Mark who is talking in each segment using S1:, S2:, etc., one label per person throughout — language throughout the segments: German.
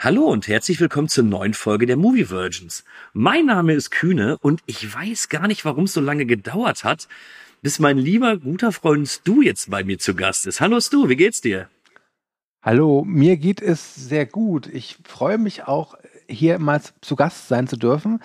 S1: Hallo und herzlich willkommen zur neuen Folge der Movie Virgins. Mein Name ist Kühne und ich weiß gar nicht, warum es so lange gedauert hat, bis mein lieber guter Freund Stu jetzt bei mir zu Gast ist. Hallo Stu, wie geht's dir?
S2: Hallo, mir geht es sehr gut. Ich freue mich auch, hier mal zu Gast sein zu dürfen,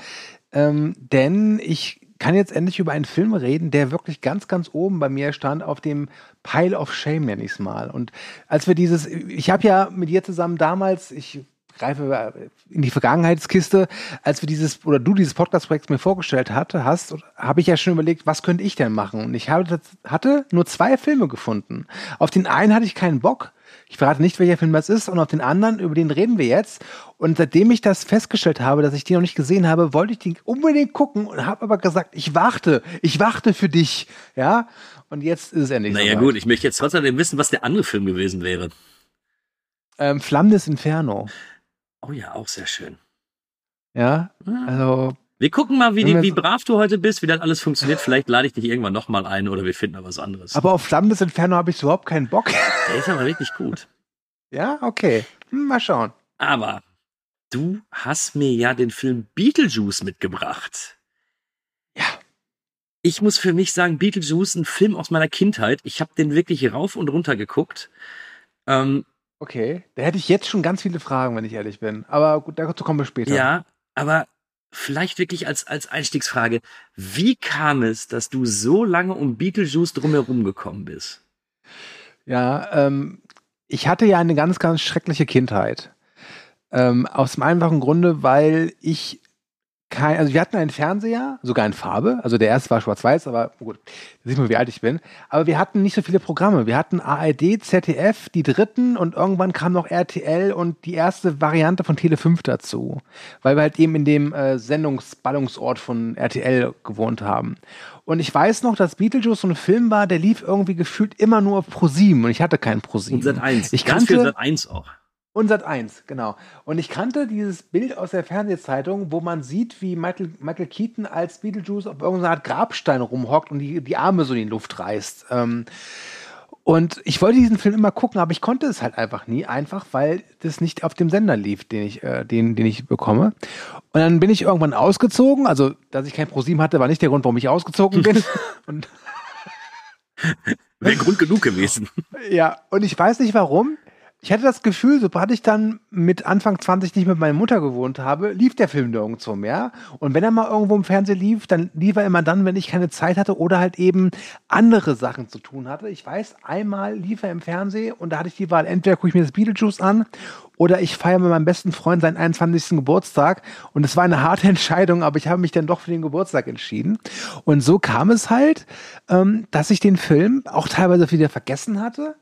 S2: ähm, denn ich kann jetzt endlich über einen Film reden, der wirklich ganz, ganz oben bei mir stand auf dem Pile of Shame, nenne ich es mal. Und als wir dieses, ich habe ja mit dir zusammen damals, ich greife in die Vergangenheitskiste, als wir dieses oder du dieses Podcast-Projekt mir vorgestellt hatte, hast, habe ich ja schon überlegt, was könnte ich denn machen? Und ich habe, hatte nur zwei Filme gefunden. Auf den einen hatte ich keinen Bock. Ich verrate nicht, welcher Film das ist, und auf den anderen, über den reden wir jetzt. Und seitdem ich das festgestellt habe, dass ich den noch nicht gesehen habe, wollte ich den unbedingt gucken und habe aber gesagt, ich warte, ich warte für dich, ja. Und jetzt ist es endlich
S1: Naja
S2: soweit.
S1: gut, ich möchte jetzt trotzdem wissen, was der andere Film gewesen wäre.
S2: Ähm, Flammendes Inferno,
S1: Oh ja, auch sehr schön.
S2: ja. Also
S1: Wir gucken mal, wie, die, wie brav du heute bist, wie das alles funktioniert. Vielleicht lade ich dich irgendwann nochmal ein oder wir finden mal was anderes.
S2: Aber auf Flammendes Inferno habe ich überhaupt keinen Bock.
S1: Der ist aber wirklich gut.
S2: ja, okay. Hm, mal schauen.
S1: Aber du hast mir ja den Film Beetlejuice mitgebracht.
S2: Ja.
S1: Ich muss für mich sagen, Beetlejuice, ein Film aus meiner Kindheit. Ich habe den wirklich rauf und runter geguckt. Ähm,
S2: Okay. Da hätte ich jetzt schon ganz viele Fragen, wenn ich ehrlich bin. Aber gut, dazu kommen wir später.
S1: ja, aber vielleicht wirklich als, als Einstiegsfrage. Wie kam es, dass du so lange um Beetlejuice drumherum gekommen bist?
S2: Ja, ähm, ich hatte ja eine ganz, ganz schreckliche Kindheit. Ähm, aus dem einfachen Grunde, weil ich kein, also wir hatten einen Fernseher, sogar in Farbe, also der erste war schwarz-weiß, aber gut, da sieht man, wie alt ich bin. Aber wir hatten nicht so viele Programme. Wir hatten ARD, ZDF, die dritten und irgendwann kam noch RTL und die erste Variante von Tele 5 dazu, weil wir halt eben in dem äh, Sendungsballungsort von RTL gewohnt haben. Und ich weiß noch, dass Beetlejuice so ein Film war, der lief irgendwie gefühlt immer nur auf ProSieben und ich hatte keinen ProSieben.
S1: Und Sat 1.
S2: Ich kannte
S1: Sat 1 auch.
S2: Und Sat 1, genau. Und ich kannte dieses Bild aus der Fernsehzeitung, wo man sieht, wie Michael, Michael Keaton als Beetlejuice auf irgendeiner Art Grabstein rumhockt und die, die Arme so in die Luft reißt. Ähm, und ich wollte diesen Film immer gucken, aber ich konnte es halt einfach nie, einfach weil das nicht auf dem Sender lief, den ich, äh, den, den ich bekomme. Und dann bin ich irgendwann ausgezogen. Also, dass ich kein ProSieben hatte, war nicht der Grund, warum ich ausgezogen bin. und
S1: Wäre Grund genug gewesen.
S2: Ja, und ich weiß nicht warum. Ich hatte das Gefühl, sobald ich dann mit Anfang 20 nicht mit meiner Mutter gewohnt habe, lief der Film nirgendwo mehr. Und wenn er mal irgendwo im Fernsehen lief, dann lief er immer dann, wenn ich keine Zeit hatte oder halt eben andere Sachen zu tun hatte. Ich weiß, einmal lief er im Fernsehen und da hatte ich die Wahl, entweder gucke ich mir das Beetlejuice an oder ich feiere mit meinem besten Freund seinen 21. Geburtstag. Und es war eine harte Entscheidung, aber ich habe mich dann doch für den Geburtstag entschieden. Und so kam es halt, ähm, dass ich den Film auch teilweise wieder vergessen hatte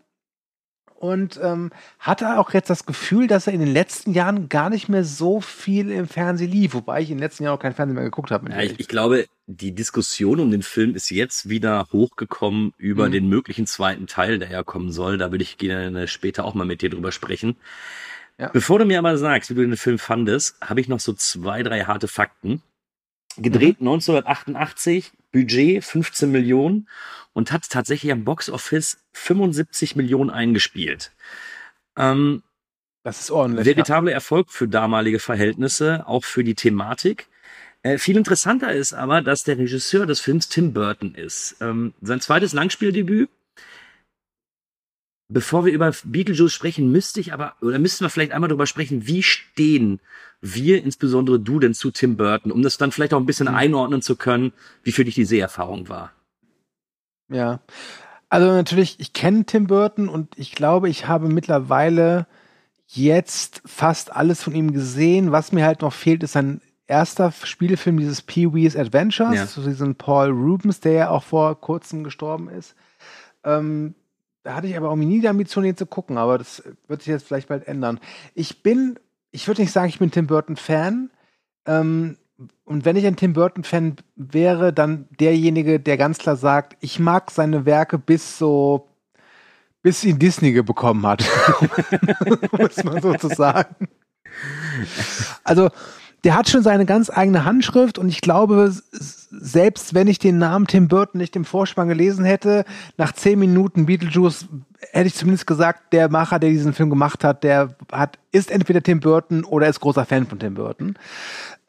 S2: und ähm, hatte auch jetzt das Gefühl, dass er in den letzten Jahren gar nicht mehr so viel im Fernsehen lief, wobei ich in den letzten Jahren auch kein Fernsehen mehr geguckt habe.
S1: Ja,
S2: ich
S1: ich, glaube, die Diskussion um den Film ist jetzt wieder hochgekommen über
S2: Mhm.
S1: den möglichen zweiten Teil, der ja kommen soll. Da würde ich gerne später auch mal mit dir drüber sprechen.
S2: Ja.
S1: Bevor du mir aber sagst, wie du den Film fandest, habe ich noch so zwei, drei harte Fakten. Gedreht 1988, Budget 15 Millionen und hat tatsächlich am Box Office 75 Millionen eingespielt. Ähm,
S2: Das ist ordentlich.
S1: Veritabler Erfolg für damalige Verhältnisse, auch für die Thematik. Äh, viel interessanter ist aber, dass der Regisseur des Films Tim Burton ist. Ähm, sein zweites Langspieldebüt. Bevor wir über Beetlejuice sprechen, müsste ich aber, oder müssten wir vielleicht einmal darüber sprechen, wie stehen wir, insbesondere du, denn zu Tim Burton, um das dann vielleicht auch ein bisschen
S2: Mhm.
S1: einordnen zu können, wie für dich die Seherfahrung war.
S2: Ja. Also natürlich, ich kenne Tim Burton und ich glaube, ich habe mittlerweile jetzt fast alles von ihm gesehen. Was mir halt noch fehlt, ist sein erster Spielfilm, dieses Pee-Wee's Adventures,
S1: Ja.
S2: so diesen Paul Rubens, der ja auch vor kurzem gestorben ist. Ähm, da hatte ich aber auch nie die Ambition, ihn zu gucken, aber das wird sich jetzt vielleicht bald ändern. Ich bin, ich würde nicht sagen, ich bin Tim Burton-Fan, ähm, und wenn ich ein Tim Burton-Fan wäre, dann derjenige, der ganz klar sagt, ich mag seine Werke bis so, bis ihn Disney bekommen hat. Muss man so zu sagen. Also, der hat schon seine ganz eigene Handschrift und ich glaube, selbst wenn ich den Namen Tim Burton nicht im Vorspann gelesen hätte, nach zehn Minuten Beetlejuice hätte ich zumindest gesagt, der Macher, der diesen Film gemacht hat, der hat, ist entweder Tim Burton oder ist großer Fan von Tim Burton.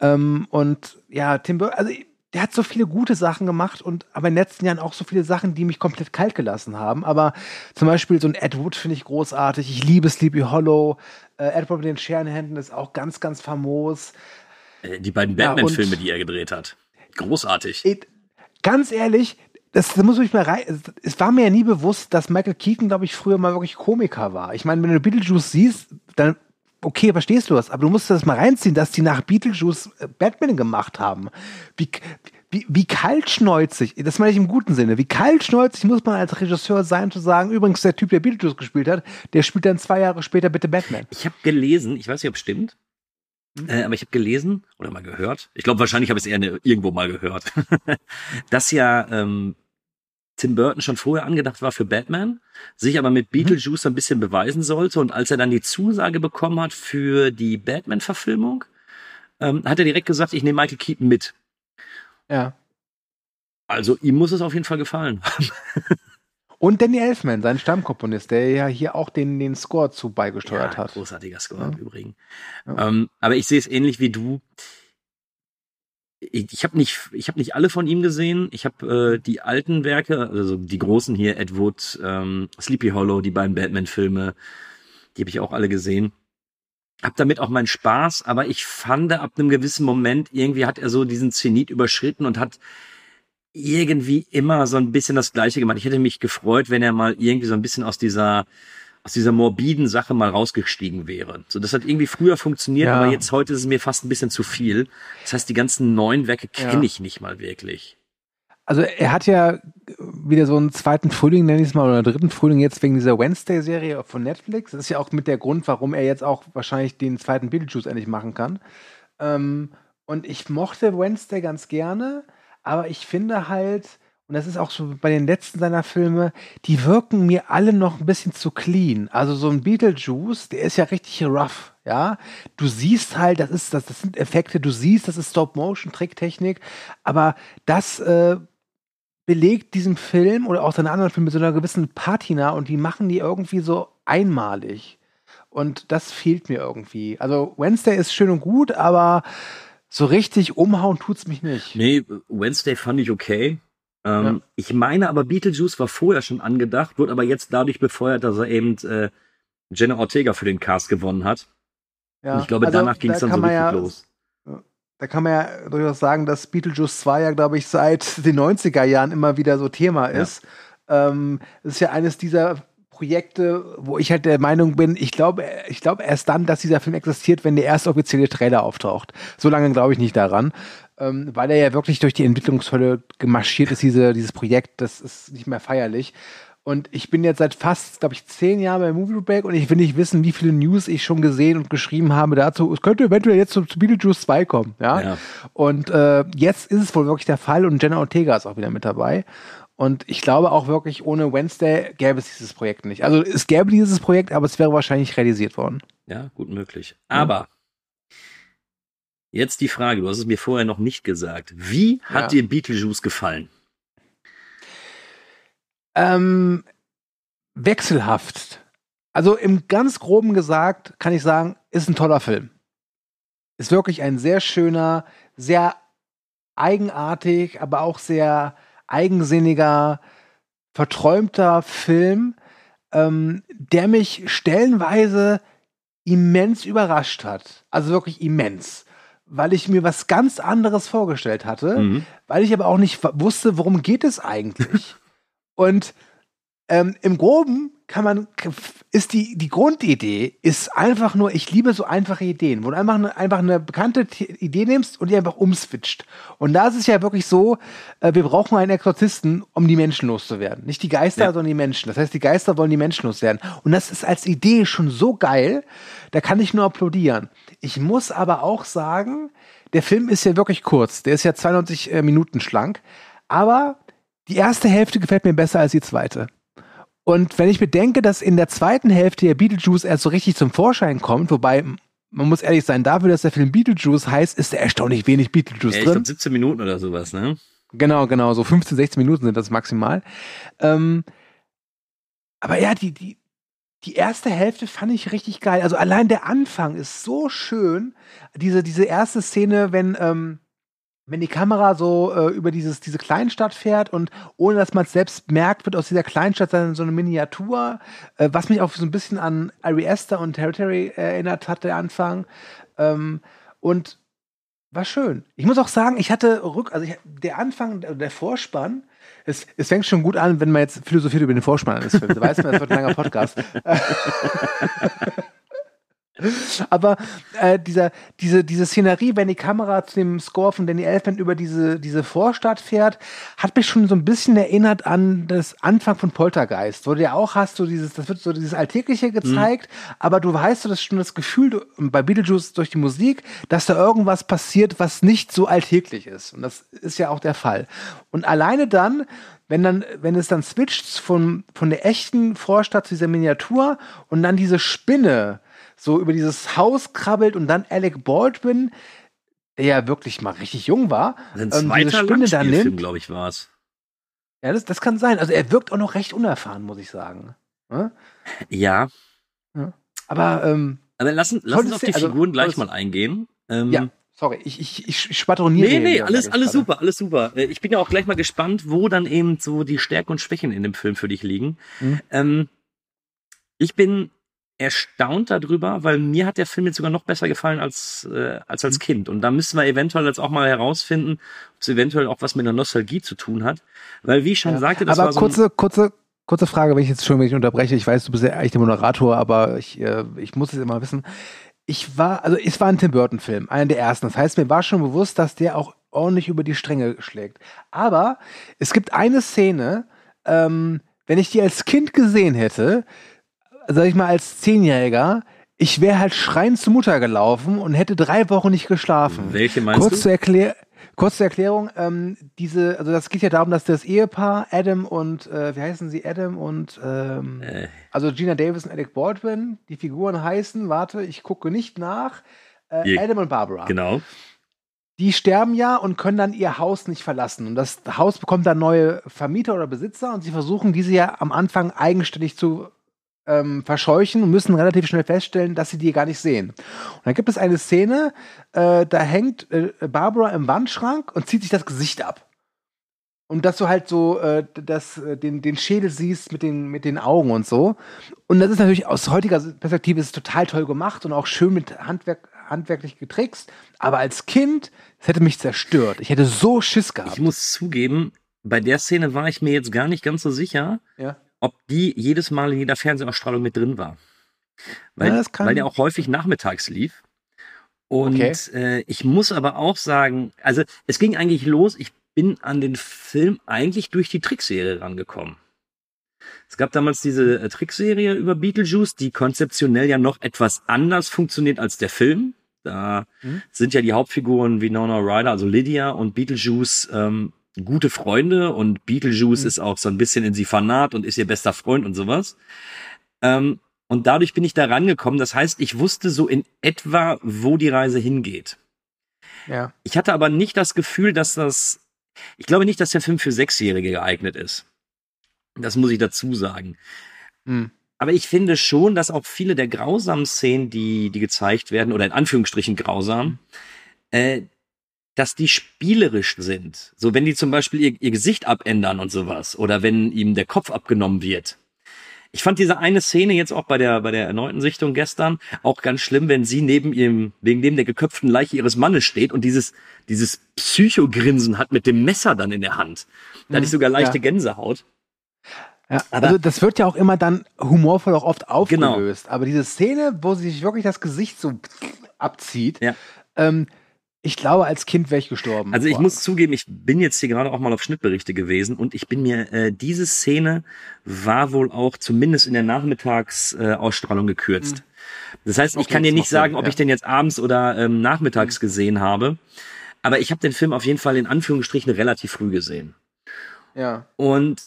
S2: Ähm, und ja, Tim Burton, also der hat so viele gute Sachen gemacht und aber in den letzten Jahren auch so viele Sachen, die mich komplett kalt gelassen haben. Aber zum Beispiel so ein Ed Wood finde ich großartig. Ich liebe Sleepy Hollow. Äh, Edward mit den Scherenhänden ist auch ganz, ganz famos.
S1: Äh, Die beiden
S2: Ja,
S1: Batman-Filme, die er gedreht hat. Großartig.
S2: It, ganz ehrlich, das, da muss ich mal rein. Es, war mir ja nie bewusst, dass Michael Keaton, glaube ich, früher mal wirklich Komiker war. Ich meine, wenn du Beetlejuice siehst, dann okay, verstehst du das, aber du musst das mal reinziehen, dass die nach Beetlejuice äh, Batman gemacht haben. Wie, wie, wie kaltschnäuzig, das meine ich im guten Sinne, wie kaltschnäuzig muss man als Regisseur sein, zu sagen, übrigens, der Typ, der Beetlejuice gespielt hat, der spielt dann zwei Jahre später bitte Batman.
S1: Ich habe gelesen, ich weiß nicht, ob es stimmt, äh, aber ich habe gelesen oder mal gehört, ich glaube, wahrscheinlich habe ich es eher ne, irgendwo mal gehört, dass ja ähm, Tim Burton schon vorher angedacht war für Batman, sich aber mit Beetlejuice ein bisschen beweisen sollte und als er dann die Zusage bekommen hat für die Batman-Verfilmung, ähm, hat er direkt gesagt, ich nehme Michael Keaton mit.
S2: Ja.
S1: Also ihm muss es auf jeden Fall gefallen.
S2: Und Danny Elfman, sein Stammkomponist, der ja hier auch den, den Score zu beigesteuert
S1: Ja,
S2: hat.
S1: Großartiger Score
S2: Ja.
S1: im Übrigen.
S2: Ja.
S1: Ähm, aber ich sehe es ähnlich wie du. Ich, ich habe nicht, ich habe nicht alle von ihm gesehen. Ich habe äh, die alten Werke, also die großen hier, Ed Wood, ähm, Sleepy Hollow, die beiden Batman-Filme, die habe ich auch alle gesehen. Hab damit auch meinen Spaß, aber ich fand ab einem gewissen Moment irgendwie hat er so diesen Zenit überschritten und hat irgendwie immer so ein bisschen das Gleiche gemacht. Ich hätte mich gefreut, wenn er mal irgendwie so ein bisschen aus dieser aus dieser morbiden Sache mal rausgestiegen wäre. So, das hat irgendwie früher funktioniert,
S2: Ja.
S1: aber jetzt heute ist es mir fast ein bisschen zu viel. Das heißt, die ganzen neuen Werke kenne
S2: Ja.
S1: ich nicht mal wirklich.
S2: Also er hat ja wieder so einen zweiten Frühling, nenne ich es mal, oder einen dritten Frühling jetzt wegen dieser Wednesday-Serie von Netflix. Das ist ja auch mit der Grund, warum er jetzt auch wahrscheinlich den zweiten Beetlejuice endlich machen kann. Ähm, und ich mochte Wednesday ganz gerne, aber ich finde halt, und das ist auch so bei den letzten seiner Filme, die wirken mir alle noch ein bisschen zu clean. Also so ein Beetlejuice, der ist ja richtig rough, ja. Du siehst halt, das ist, das, das sind Effekte, du siehst, das ist Stop-Motion-Tricktechnik, aber das äh, belegt diesen Film oder auch seine anderen Filme mit so einer gewissen Patina und die machen die irgendwie so einmalig. Und das fehlt mir irgendwie. Also Wednesday ist schön und gut, aber so richtig umhauen tut's mich nicht.
S1: Nee, Wednesday fand ich okay. Ähm,
S2: Ja.
S1: Ich meine aber, Beetlejuice war vorher schon angedacht, wurde aber jetzt dadurch befeuert, dass er eben äh, Jenna Ortega für den Cast gewonnen hat.
S2: Ja.
S1: Und ich glaube,
S2: Also,
S1: danach ging es
S2: da
S1: dann so richtig
S2: ja,
S1: los.
S2: Da kann man ja durchaus sagen, dass Beetlejuice 2 ja, glaube ich, seit den 90er Jahren immer wieder so Thema
S1: Ja.
S2: ist. Ähm, das ist ja eines dieser Projekte, wo ich halt der Meinung bin, ich glaube, ich glaube erst dann, dass dieser Film existiert, wenn der erste offizielle Trailer auftaucht. So lange glaube ich nicht daran, ähm, weil er ja wirklich durch die Entwicklungshölle gemarschiert ist, diese, dieses Projekt, das ist nicht mehr feierlich. Und ich bin jetzt seit fast, glaube ich, zehn Jahren bei Movie Break und ich will nicht wissen, wie viele News ich schon gesehen und geschrieben habe dazu. Es könnte eventuell jetzt zu, zu Beetlejuice 2 kommen, ja.
S1: Ja.
S2: Und äh, jetzt ist es wohl wirklich der Fall und Jenna Ortega ist auch wieder mit dabei. Und ich glaube auch wirklich, ohne Wednesday gäbe es dieses Projekt nicht. Also es gäbe dieses Projekt, aber es wäre wahrscheinlich realisiert worden.
S1: Ja, gut möglich. Aber jetzt die Frage, du hast es mir vorher noch nicht gesagt. Wie hat
S2: Ja.
S1: dir Beetlejuice gefallen?
S2: Ähm, wechselhaft. Also im ganz groben gesagt kann ich sagen, ist ein toller Film. Ist wirklich ein sehr schöner, sehr eigenartig, aber auch sehr eigensinniger, verträumter Film, ähm, der mich stellenweise immens überrascht hat. Also wirklich immens. Weil ich mir was ganz anderes vorgestellt hatte
S1: Mhm.
S2: weil ich aber auch nicht wusste, worum geht es eigentlich. Und ähm, im Groben kann man, ist die, die Grundidee ist einfach nur, ich liebe so einfache Ideen, wo du einfach eine, einfach eine bekannte T- Idee nimmst und die einfach umswitcht. Und da ist es ja wirklich so, äh, wir brauchen einen Exorzisten, um die Menschen loszuwerden. Nicht die Geister, sondern die Menschen. Das heißt, die Geister wollen die Menschen loswerden. Und das ist als Idee schon so geil, da kann ich nur applaudieren. Ich muss aber auch sagen, der Film ist ja wirklich kurz. Der ist ja 92 äh, Minuten schlank. Aber die erste Hälfte gefällt mir besser als die zweite. Und wenn ich bedenke, dass in der zweiten Hälfte der Beetlejuice erst so richtig zum Vorschein kommt, wobei man muss ehrlich sein, dafür, dass der Film Beetlejuice heißt, ist da erstaunlich wenig Beetlejuice
S1: Ja, ich
S2: drin.
S1: glaube 17 Minuten oder sowas, ne?
S2: Genau, genau, so 15, 16 Minuten sind das maximal. Ähm, aber ja, die, die, die erste Hälfte fand ich richtig geil. Also allein der Anfang ist so schön. Diese, diese erste Szene, wenn, ähm, wenn die Kamera so äh, über dieses, diese Kleinstadt fährt und ohne dass man es selbst merkt, wird aus dieser Kleinstadt dann so eine Miniatur, äh, was mich auch so ein bisschen an Ari Aster und Territory erinnert hat, der Anfang. Ähm, und war schön. Ich muss auch sagen, ich hatte rück, also ich, der Anfang, der Vorspann, es, es fängt schon gut an, wenn man jetzt philosophiert über den Vorspann eines Films. Da weiß man, das wird ein langer Podcast. Aber äh, dieser, diese, diese Szenerie, wenn die Kamera zu dem Score von Danny Elfman über diese, diese Vorstadt fährt, hat mich schon so ein bisschen erinnert an das Anfang von Poltergeist, wo du ja auch hast, so dieses, das wird so dieses Alltägliche gezeigt, aber du weißt, du das schon das Gefühl bei Beetlejuice durch die Musik, dass da irgendwas passiert, was nicht so alltäglich ist. Und das ist ja auch der Fall. Und alleine dann, wenn dann, wenn es dann switcht von, von der echten Vorstadt zu dieser Miniatur und dann diese Spinne so über dieses Haus krabbelt und dann Alec Baldwin, der ja wirklich mal richtig jung war,
S1: Ein
S2: ähm, diese Spinne da nimmt.
S1: glaube ich, war es.
S2: Ja, das, das kann sein. Also er wirkt auch noch recht unerfahren, muss ich sagen. Ja?
S1: Ja,
S2: Aber ähm,
S1: aber lassen, lass uns
S2: Tolles
S1: auf die
S2: also,
S1: Figuren gleich mal eingehen. Ähm,
S2: ja, sorry, ich, ich, ich schwadroniere.
S1: Nee, nee, alles, alles
S2: gerade.
S1: super, alles super. Äh, Ich bin ja auch gleich mal gespannt, wo dann eben so die Stärken und Schwächen in dem Film für dich liegen.
S2: Mhm.
S1: Ähm, ich bin erstaunt darüber, weil mir hat der Film jetzt sogar noch besser gefallen als, äh, als
S2: Mhm.
S1: als Kind. Und da müssen wir eventuell jetzt auch mal herausfinden, ob es eventuell auch was mit der Nostalgie zu tun hat. Weil, wie ich schon
S2: Ja.
S1: sagte, das
S2: aber
S1: war so
S2: kurze, kurze, kurze Frage, wenn ich jetzt schon wenn ich unterbreche. Ich weiß, du bist ja eigentlich der Moderator, aber ich, äh, ich muss es immer wissen. Ich war, also es war ein Tim Burton-Film, einer der ersten. Das heißt, mir war schon bewusst, dass der auch ordentlich über die Stränge schlägt. Aber es gibt eine Szene, ähm, wenn ich die als Kind gesehen hätte, sag ich mal als Zehnjähriger, ich wäre halt schreiend zur Mutter gelaufen und hätte drei Wochen nicht geschlafen.
S1: Welche meinst
S2: Kurz
S1: du?
S2: zur, Erklär Kurz zur Erklärung, ähm, diese, also das geht ja darum, dass das Ehepaar Adam und, äh, wie heißen sie, Adam und, ähm,
S1: Äh,
S2: also Gina Davis und Alec Baldwin, die Figuren heißen, warte, ich gucke nicht nach, äh,
S1: Je-
S2: Adam und Barbara.
S1: genau.
S2: Die sterben ja und können dann ihr Haus nicht verlassen. Und das Haus bekommt dann neue Vermieter oder Besitzer und sie versuchen diese ja am Anfang eigenständig zu ähm, verscheuchen und müssen relativ schnell feststellen, dass sie die gar nicht sehen. Und dann gibt es eine Szene, äh, da hängt äh, Barbara im Wandschrank und zieht sich das Gesicht ab. Und dass du halt so äh, das, äh, den, den Schädel siehst mit den, mit den Augen und so. Und das ist natürlich aus heutiger Perspektive ist total toll gemacht und auch schön mit Handwerk, handwerklich getrickst. Aber als Kind, das hätte mich zerstört. Ich hätte so Schiss gehabt.
S1: Ich muss zugeben, bei der Szene war ich mir jetzt gar nicht ganz so sicher,
S2: ja.
S1: Ob die jedes Mal in jeder Fernsehausstrahlung mit drin war. Weil,
S2: Ja,
S1: weil der auch häufig nachmittags lief. Und
S2: Okay.
S1: äh, ich muss aber auch sagen, also es ging eigentlich los, ich bin an den Film eigentlich durch die Trickserie rangekommen. Es gab damals diese äh, Trickserie über Beetlejuice, die konzeptionell ja noch etwas anders funktioniert als der Film. Da
S2: Mhm.
S1: sind ja die Hauptfiguren Winona Ryder, also Lydia und Beetlejuice ähm, gute Freunde und Beetlejuice
S2: Mhm.
S1: ist auch so ein bisschen in sie fanat und ist ihr bester Freund und sowas. Ähm, und dadurch bin ich da rangekommen. Das heißt, ich wusste so in etwa, wo die Reise hingeht.
S2: ja.
S1: Ich hatte aber nicht das Gefühl, dass das, ich glaube nicht, dass der Film für Sechsjährige geeignet ist. Das muss ich dazu sagen.
S2: Hm.
S1: Aber ich finde schon, dass auch viele der grausamen Szenen, die, die gezeigt werden, oder in Anführungsstrichen grausam, äh, dass die spielerisch sind. So, wenn die zum Beispiel ihr, ihr Gesicht abändern und sowas, oder wenn ihm der Kopf abgenommen wird. Ich fand diese eine Szene jetzt auch bei der, bei der erneuten Sichtung gestern auch ganz schlimm, wenn sie neben ihrem, wegen dem der geköpften Leiche ihres Mannes steht und dieses, dieses Psychogrinsen hat mit dem Messer dann in der Hand. Da hatte ich sogar leichte
S2: Ja.
S1: Gänsehaut.
S2: Ja,
S1: Aber-
S2: also das wird ja auch immer dann humorvoll auch oft
S1: Genau.
S2: aufgelöst. Aber diese Szene, wo sie sich wirklich das Gesicht so abzieht,
S1: Ja.
S2: ähm, ich glaube, als Kind wäre ich gestorben.
S1: Also ich
S2: Boah.
S1: muss zugeben, ich bin jetzt hier gerade auch mal auf Schnittberichte gewesen und ich bin mir, äh, diese Szene war wohl auch zumindest in der Nachmittagsausstrahlung äh, gekürzt. Das heißt, ich
S2: Okay,
S1: kann dir nicht
S2: macht Sinn,
S1: sagen, ob
S2: ja.
S1: ich den jetzt abends oder ähm, nachmittags gesehen habe, aber ich habe den Film auf jeden Fall in Anführungsstrichen relativ früh gesehen.
S2: Ja.
S1: Und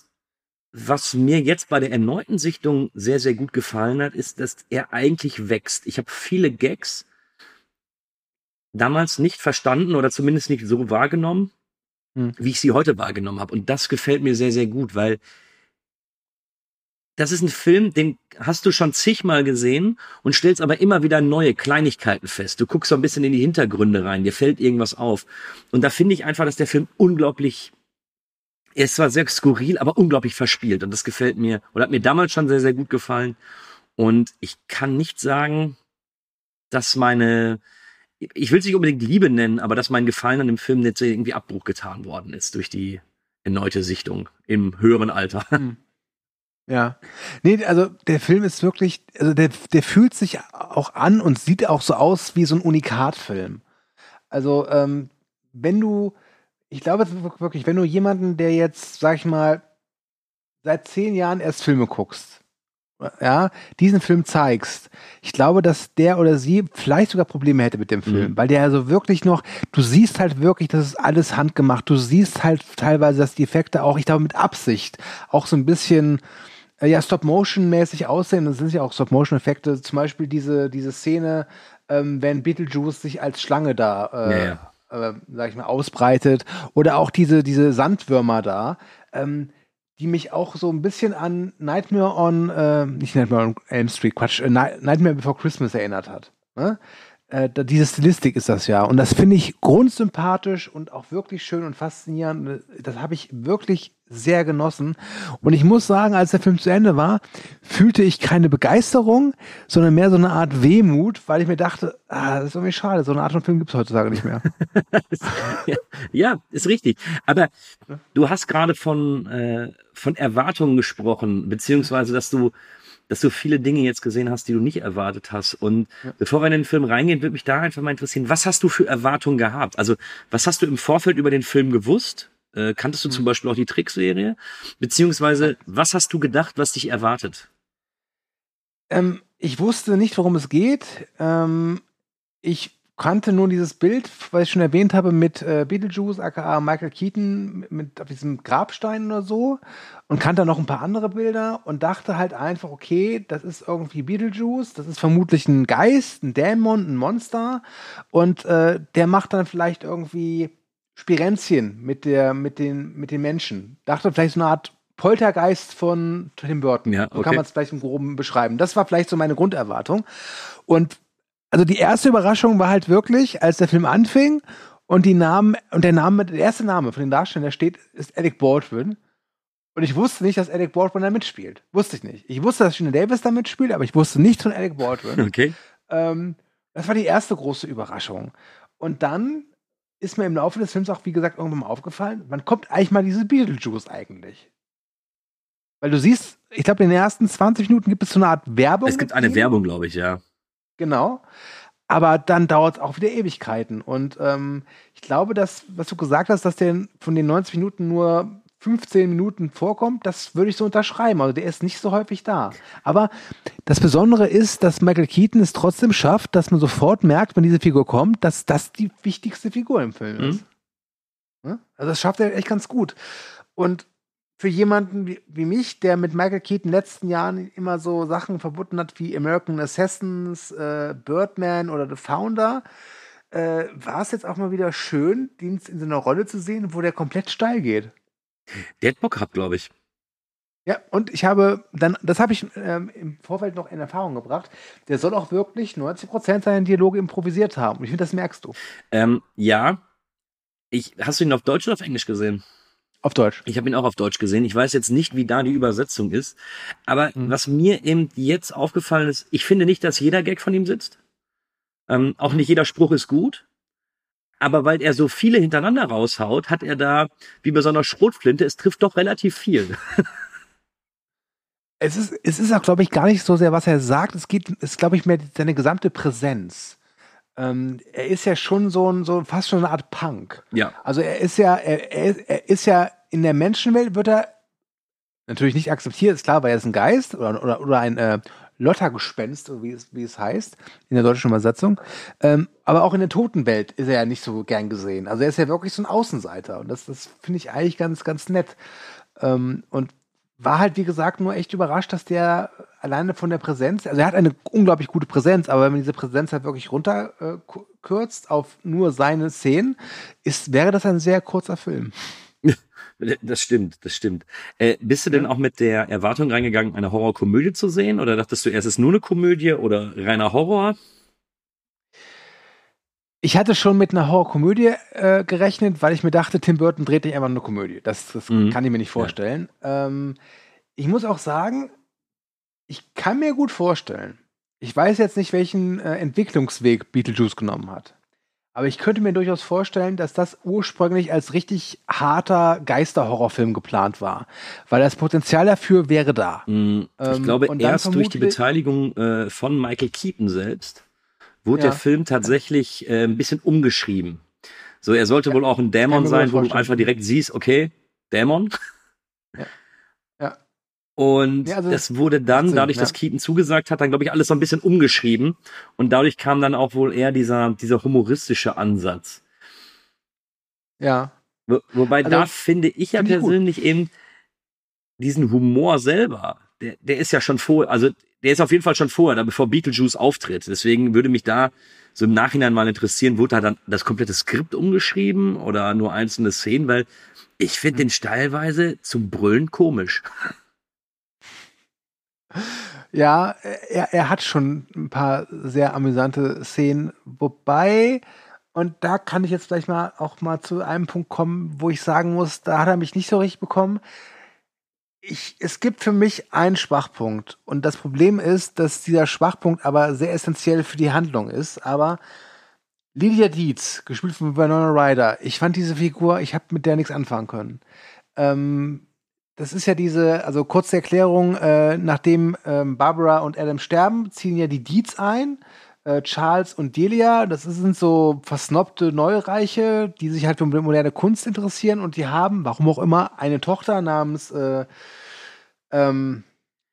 S1: was mir jetzt bei der erneuten Sichtung sehr, sehr gut gefallen hat, ist, dass er eigentlich wächst. Ich habe viele Gags damals nicht verstanden oder zumindest nicht so wahrgenommen,
S2: Hm.
S1: wie ich sie heute wahrgenommen habe. Und das gefällt mir sehr, sehr gut, weil das ist ein Film, den hast du schon zigmal gesehen und stellst aber immer wieder neue Kleinigkeiten fest. Du guckst so ein bisschen in die Hintergründe rein, dir fällt irgendwas auf. Und da finde ich einfach, dass der Film unglaublich er ist zwar sehr skurril, aber unglaublich verspielt. Und das gefällt mir, oder hat mir damals schon sehr, sehr gut gefallen. Und ich kann nicht sagen, dass meine, ich will es nicht unbedingt Liebe nennen, aber dass mein Gefallen an dem Film jetzt irgendwie Abbruch getan worden ist durch die erneute Sichtung im höheren Alter.
S2: Ja. Nee, also der Film ist wirklich, also der, der fühlt sich auch an und sieht auch so aus wie so ein Unikatfilm. Also, ähm, wenn du, ich glaube wirklich, wenn du jemanden, der jetzt, sag ich mal, seit zehn Jahren erst Filme guckst, ja, diesen Film zeigst, ich glaube, dass der oder sie vielleicht sogar Probleme hätte mit dem Film,
S1: Mhm.
S2: weil der also wirklich noch, du siehst halt wirklich, das ist alles handgemacht, du siehst halt teilweise, dass die Effekte auch, ich glaube, mit Absicht auch so ein bisschen, äh, ja, Stop-Motion-mäßig aussehen. Das sind ja auch Stop-Motion-Effekte. Zum Beispiel diese, diese Szene, ähm, wenn Beetlejuice sich als Schlange da, äh,
S1: Ja,
S2: Äh, sag ich mal, ausbreitet. Oder auch diese, diese Sandwürmer da, ähm, die mich auch so ein bisschen an Nightmare on, äh, nicht Nightmare on Elm Street, Quatsch, äh, Ni- Nightmare Before Christmas erinnert hat. Ne? Äh, diese Stilistik ist das ja. Und das finde ich grundsympathisch und auch wirklich schön und faszinierend. Das habe ich wirklich sehr genossen. Und ich muss sagen, als der Film zu Ende war, fühlte ich keine Begeisterung, sondern mehr so eine Art Wehmut, weil ich mir dachte, ah, das ist irgendwie schade. So eine Art von Film gibt es heutzutage nicht mehr.
S1: ja, ist richtig. Aber du hast gerade von, äh, von Erwartungen gesprochen, beziehungsweise, dass du, dass du viele Dinge jetzt gesehen hast, die du nicht erwartet hast. Und bevor wir in den Film reingehen, würde mich da einfach mal interessieren, was hast du für Erwartungen gehabt? Also, was hast du im Vorfeld über den Film gewusst? Äh, kanntest du zum Beispiel auch die Trickserie? Beziehungsweise, was hast du gedacht, was dich erwartet?
S2: Ähm, ich wusste nicht, worum es geht. Ähm, ich kannte nur dieses Bild, was ich schon erwähnt habe, mit äh, Beetlejuice, aka Michael Keaton, mit, auf diesem Grabstein oder so. Und kannte noch ein paar andere Bilder und dachte halt einfach, okay, das ist irgendwie Beetlejuice, das ist vermutlich ein Geist, ein Dämon, ein Monster. Und äh, der macht dann vielleicht irgendwie Spirenzchen mit, der, mit, den, mit den Menschen. Dachte vielleicht so eine Art Poltergeist von Tim Burton.
S1: Ja,
S2: So
S1: okay.
S2: kann man es vielleicht im Groben beschreiben. Das war vielleicht so meine Grunderwartung. Und also die erste Überraschung war halt wirklich, als der Film anfing und die Namen und der Name, der erste Name von den Darstellern, der steht, ist Alec Baldwin. Und ich wusste nicht, dass Alec Baldwin da mitspielt. Wusste ich nicht. Ich wusste, dass Gina Davis da mitspielt, aber ich wusste nichts von Alec Baldwin.
S1: Okay.
S2: Ähm, das war die erste große Überraschung. Und dann ist mir im Laufe des Films auch, wie gesagt, irgendwann mal aufgefallen, wann kommt eigentlich mal diese Beetlejuice eigentlich? Weil du siehst, ich glaube, in den ersten 20 Minuten gibt es so eine Art Werbung.
S1: Es gibt eine. Werbung, glaube ich, ja.
S2: Genau. Aber dann dauert es auch wieder Ewigkeiten. Und ähm, ich glaube, dass, was du gesagt hast, dass der von den 90 Minuten nur 15 Minuten vorkommt, das würde ich so unterschreiben. Also der ist nicht so häufig da. Aber das Besondere ist, dass Michael Keaton es trotzdem schafft, dass man sofort merkt, wenn diese Figur kommt, dass das die wichtigste Figur im Film ist. Ne? Also das schafft er echt ganz gut. Und für jemanden wie, wie mich, der mit Michael Keaton in den letzten Jahren immer so Sachen verbunden hat wie American Assassins, äh, Birdman oder The Founder, äh, war es jetzt auch mal wieder schön, ihn in so einer Rolle zu sehen, wo der komplett steil geht.
S1: Der hat Bock gehabt, glaube ich.
S2: Ja, und ich habe dann, das habe ich ähm, im Vorfeld noch in Erfahrung gebracht, der soll auch wirklich 90% seiner Dialoge improvisiert haben. Und ich finde, das merkst du.
S1: Ähm, ja. Ich, hast du ihn auf Deutsch oder auf Englisch gesehen?
S2: Auf Deutsch.
S1: Ich habe ihn auch auf Deutsch gesehen. Ich weiß jetzt nicht, wie da die Übersetzung ist. Aber was mir eben jetzt aufgefallen ist, ich finde nicht, dass jeder Gag von ihm sitzt. Ähm, auch nicht jeder Spruch ist gut. Aber weil er so viele hintereinander raushaut, hat er da, wie bei so einer Schrotflinte, es trifft doch relativ viel.
S2: Es ist, es ist auch, glaube ich, gar nicht so sehr, was er sagt. Es geht, es ist, glaube ich, mehr seine gesamte Präsenz. Ähm, er ist ja schon so ein, so fast schon eine Art Punk.
S1: Ja.
S2: Also er ist ja, er, er, er ist ja in der Menschenwelt wird er natürlich nicht akzeptiert, ist klar, weil er ist ein Geist oder, oder, oder ein äh, Lottergespenst, wie es, wie es heißt, in der deutschen Übersetzung. Ähm, aber auch in der Totenwelt ist er ja nicht so gern gesehen. Also er ist ja wirklich so ein Außenseiter. Und das, das finde ich eigentlich ganz, ganz nett. Ähm, und war halt, wie gesagt, nur echt überrascht, dass der alleine von der Präsenz, also er hat eine unglaublich gute Präsenz, aber wenn man diese Präsenz halt wirklich runterkürzt auf nur seine Szenen, ist, wäre das ein sehr kurzer Film.
S1: Das stimmt, das stimmt. Äh, bist du denn auch mit der Erwartung reingegangen, eine Horrorkomödie zu sehen? Oder dachtest du erst, es ist nur eine Komödie oder reiner Horror?
S2: Ich hatte schon mit einer Horrorkomödie äh, gerechnet, weil ich mir dachte, Tim Burton dreht nicht einfach eine Komödie. Das, das
S1: Mhm.
S2: kann ich mir nicht vorstellen. Ähm, ich muss auch sagen, ich kann mir gut vorstellen. Ich weiß jetzt nicht, welchen äh, Entwicklungsweg Beetlejuice genommen hat. Aber ich könnte mir durchaus vorstellen, dass das ursprünglich als richtig harter Geisterhorrorfilm geplant war. Weil das Potenzial dafür wäre da.
S1: Mm, Ich
S2: Ähm,
S1: glaube, erst durch die Beteiligung äh, von Michael Keaton selbst wurde
S2: Ja.
S1: der Film tatsächlich äh, ein bisschen umgeschrieben. So, er sollte wohl auch ein Dämon sein, wo du einfach direkt siehst, okay, Dämon.
S2: Ja. Ja.
S1: Und
S2: Ja, also
S1: das wurde dann,
S2: Sinn,
S1: dadurch,
S2: ja.
S1: dass Keaton zugesagt hat, dann glaube ich alles so ein bisschen umgeschrieben. Und dadurch kam dann auch wohl eher dieser, dieser humoristische Ansatz.
S2: Ja.
S1: Wo, wobei
S2: Also,
S1: da finde ich ja
S2: find ich gut.
S1: persönlich eben diesen Humor selber, der, der ist ja schon vor, also der ist auf jeden Fall schon vorher, da bevor Beetlejuice auftritt. Deswegen würde mich da so im Nachhinein mal interessieren, wurde da dann das komplette Skript umgeschrieben oder nur einzelne Szenen, weil ich finde den teilweise zum Brüllen komisch.
S2: Ja, er, er hat schon ein paar sehr amüsante Szenen, wobei, und da kann ich jetzt gleich mal auch mal zu einem Punkt kommen, wo ich sagen muss, da hat er mich nicht so richtig bekommen. Ich, es gibt für mich einen Schwachpunkt. Und das Problem ist, dass dieser Schwachpunkt aber sehr essentiell für die Handlung ist. Aber Lydia Dietz, gespielt von Winona Ryder, ich fand diese Figur, ich habe mit der nichts anfangen können. Ähm, das ist ja diese, also kurze Erklärung, äh, nachdem ähm, Barbara und Adam sterben, ziehen ja die Deeds ein, äh, Charles und Delia, das sind so versnobte Neureiche, die sich halt für moderne Kunst interessieren und die haben, warum auch immer, eine Tochter namens äh, ähm,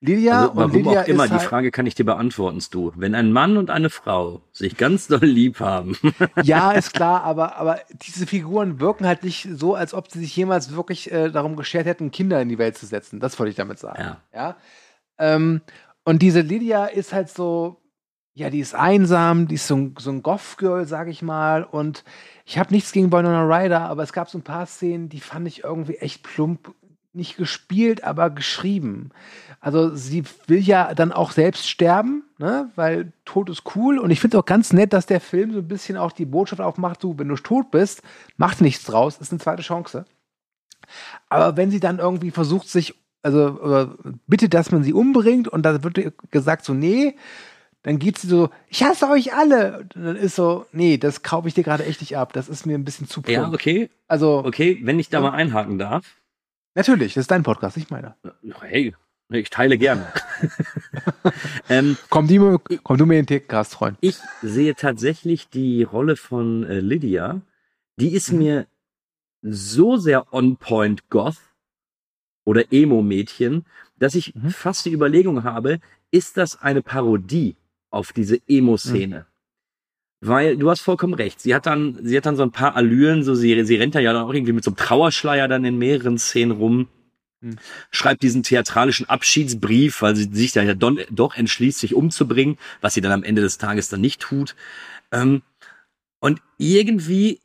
S2: Lydia.
S1: Also,
S2: und
S1: warum
S2: Lydia
S1: auch immer, die
S2: halt,
S1: Frage kann ich dir beantworten, du. Wenn ein Mann und eine Frau sich ganz doll lieb haben,
S2: Ja, ist klar, aber, aber diese Figuren wirken halt nicht so, als ob sie sich jemals wirklich äh, darum geschert hätten, Kinder in die Welt zu setzen. Das wollte ich damit sagen.
S1: Ja.
S2: ja? Ähm, und diese Lydia ist halt so, ja, die ist einsam, die ist so ein, so ein Goth-Girl, sag ich mal. Und ich habe nichts gegen Winona Ryder, aber es gab so ein paar Szenen, die fand ich irgendwie echt plump. Nicht gespielt, aber geschrieben. Also sie will ja dann auch selbst sterben, ne? weil Tod ist cool. Und ich finde auch ganz nett, dass der Film so ein bisschen auch die Botschaft aufmacht, du, wenn du tot bist, macht nichts draus, ist eine zweite Chance. Aber wenn sie dann irgendwie versucht, sich, also oder bittet, dass man sie umbringt und dann wird gesagt so, nee, dann geht sie so, ich hasse euch alle. Und dann ist so, nee, das kaufe ich dir gerade echt nicht ab. Das ist mir ein bisschen zu plump.
S1: ja, okay,
S2: Also,
S1: okay, wenn ich da mal einhaken darf.
S2: natürlich, das ist dein Podcast, nicht meiner.
S1: Hey, ich teile gerne. ähm,
S2: Komm, die, komm du mir in den Tickcast, Freund.
S1: ich sehe tatsächlich die Rolle von äh, Lydia, die ist
S2: Mhm.
S1: mir so sehr on point Goth oder Emo-Mädchen, dass ich
S2: Mhm.
S1: fast die Überlegung habe, ist das eine Parodie auf diese Emo-Szene? Weil du hast vollkommen recht. Sie hat dann, sie hat dann so ein paar Allüren, so sie, sie rennt ja dann auch irgendwie mit so einem Trauerschleier dann in mehreren Szenen rum.
S2: Hm.
S1: Schreibt diesen theatralischen Abschiedsbrief, weil sie sich da ja don, doch entschließt, sich umzubringen, was sie dann am Ende des Tages dann nicht tut. Ähm, und irgendwie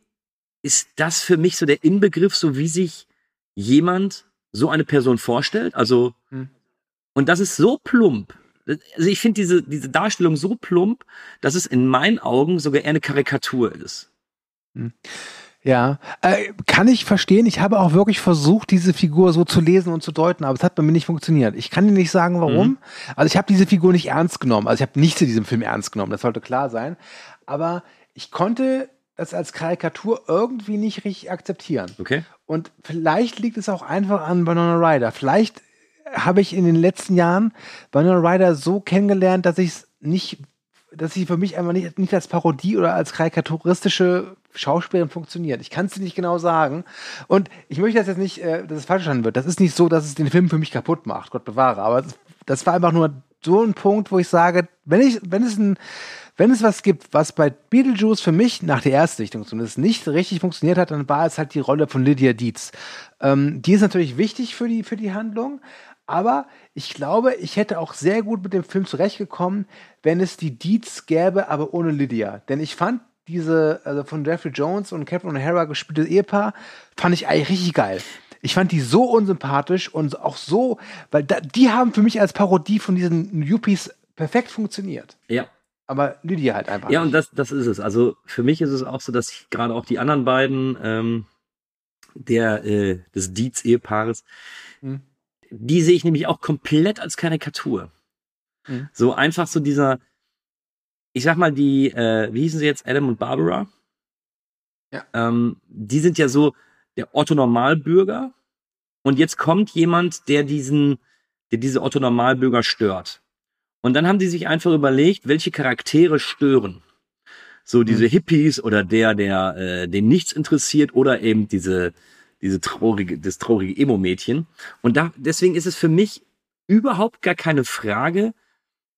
S1: ist das für mich so der Inbegriff, so wie sich jemand so eine Person vorstellt. Also,
S2: Hm.
S1: und das ist so plump. Also ich finde diese, diese Darstellung so plump, dass es in meinen Augen sogar eher eine Karikatur ist.
S2: Ja, äh, kann ich verstehen. Ich habe auch wirklich versucht, diese Figur so zu lesen und zu deuten, aber es hat bei mir nicht funktioniert. Ich kann dir nicht sagen, warum.
S1: Mhm.
S2: Also ich habe diese Figur nicht ernst genommen. Also ich habe nichts in diesem Film ernst genommen, das sollte klar sein. Aber ich konnte das als Karikatur irgendwie nicht richtig akzeptieren.
S1: Okay?
S2: Und vielleicht liegt es auch einfach an Winona Ryder. Vielleicht habe ich in den letzten Jahren Winona Ryder so kennengelernt, dass ich es nicht, dass sie für mich einfach nicht, nicht als Parodie oder als karikaturistische Schauspielerin funktioniert. Ich kann es dir nicht genau sagen. Und ich möchte das jetzt nicht, äh, dass es falsch verstanden wird. Das ist nicht so, dass es den Film für mich kaputt macht, Gott bewahre. Aber das, das war einfach nur so ein Punkt, wo ich sage, wenn ich, wenn es ein, wenn es was gibt, was bei Beetlejuice für mich nach der Erstsichtung zumindest nicht richtig funktioniert hat, dann war es halt die Rolle von Lydia Dietz. Ähm, die ist natürlich wichtig für die, für die Handlung, aber ich glaube, ich hätte auch sehr gut mit dem Film zurechtgekommen, wenn es die Dietz gäbe, aber ohne Lydia. Denn ich fand diese, also von Jeffrey Jones und Captain O'Hara gespielte Ehepaar, fand ich eigentlich richtig geil. Ich fand die so unsympathisch und auch so, weil da, die haben für mich als Parodie von diesen Yuppies perfekt funktioniert.
S1: Ja.
S2: Aber Lydia halt einfach.
S1: Ja,
S2: nicht.
S1: und das, das ist es. Also für mich ist es auch so, dass ich gerade auch die anderen beiden ähm, der äh, des Dietz-Ehepaares,
S2: Hm.
S1: Die sehe ich nämlich auch komplett als Karikatur.
S2: Hm.
S1: So einfach so dieser, ich sag mal, die, äh, wie hießen sie jetzt, Adam und Barbara?
S2: Ja.
S1: Ähm, die sind ja so der Otto-Normalbürger. Und jetzt kommt jemand, der diesen, der diese Otto-Normalbürger stört. Und dann haben die sich einfach überlegt, welche Charaktere stören. So diese Hippies oder der, der äh, den nichts interessiert oder eben diese diese traurige, das traurige Emo-Mädchen. Und da deswegen ist es für mich überhaupt gar keine Frage,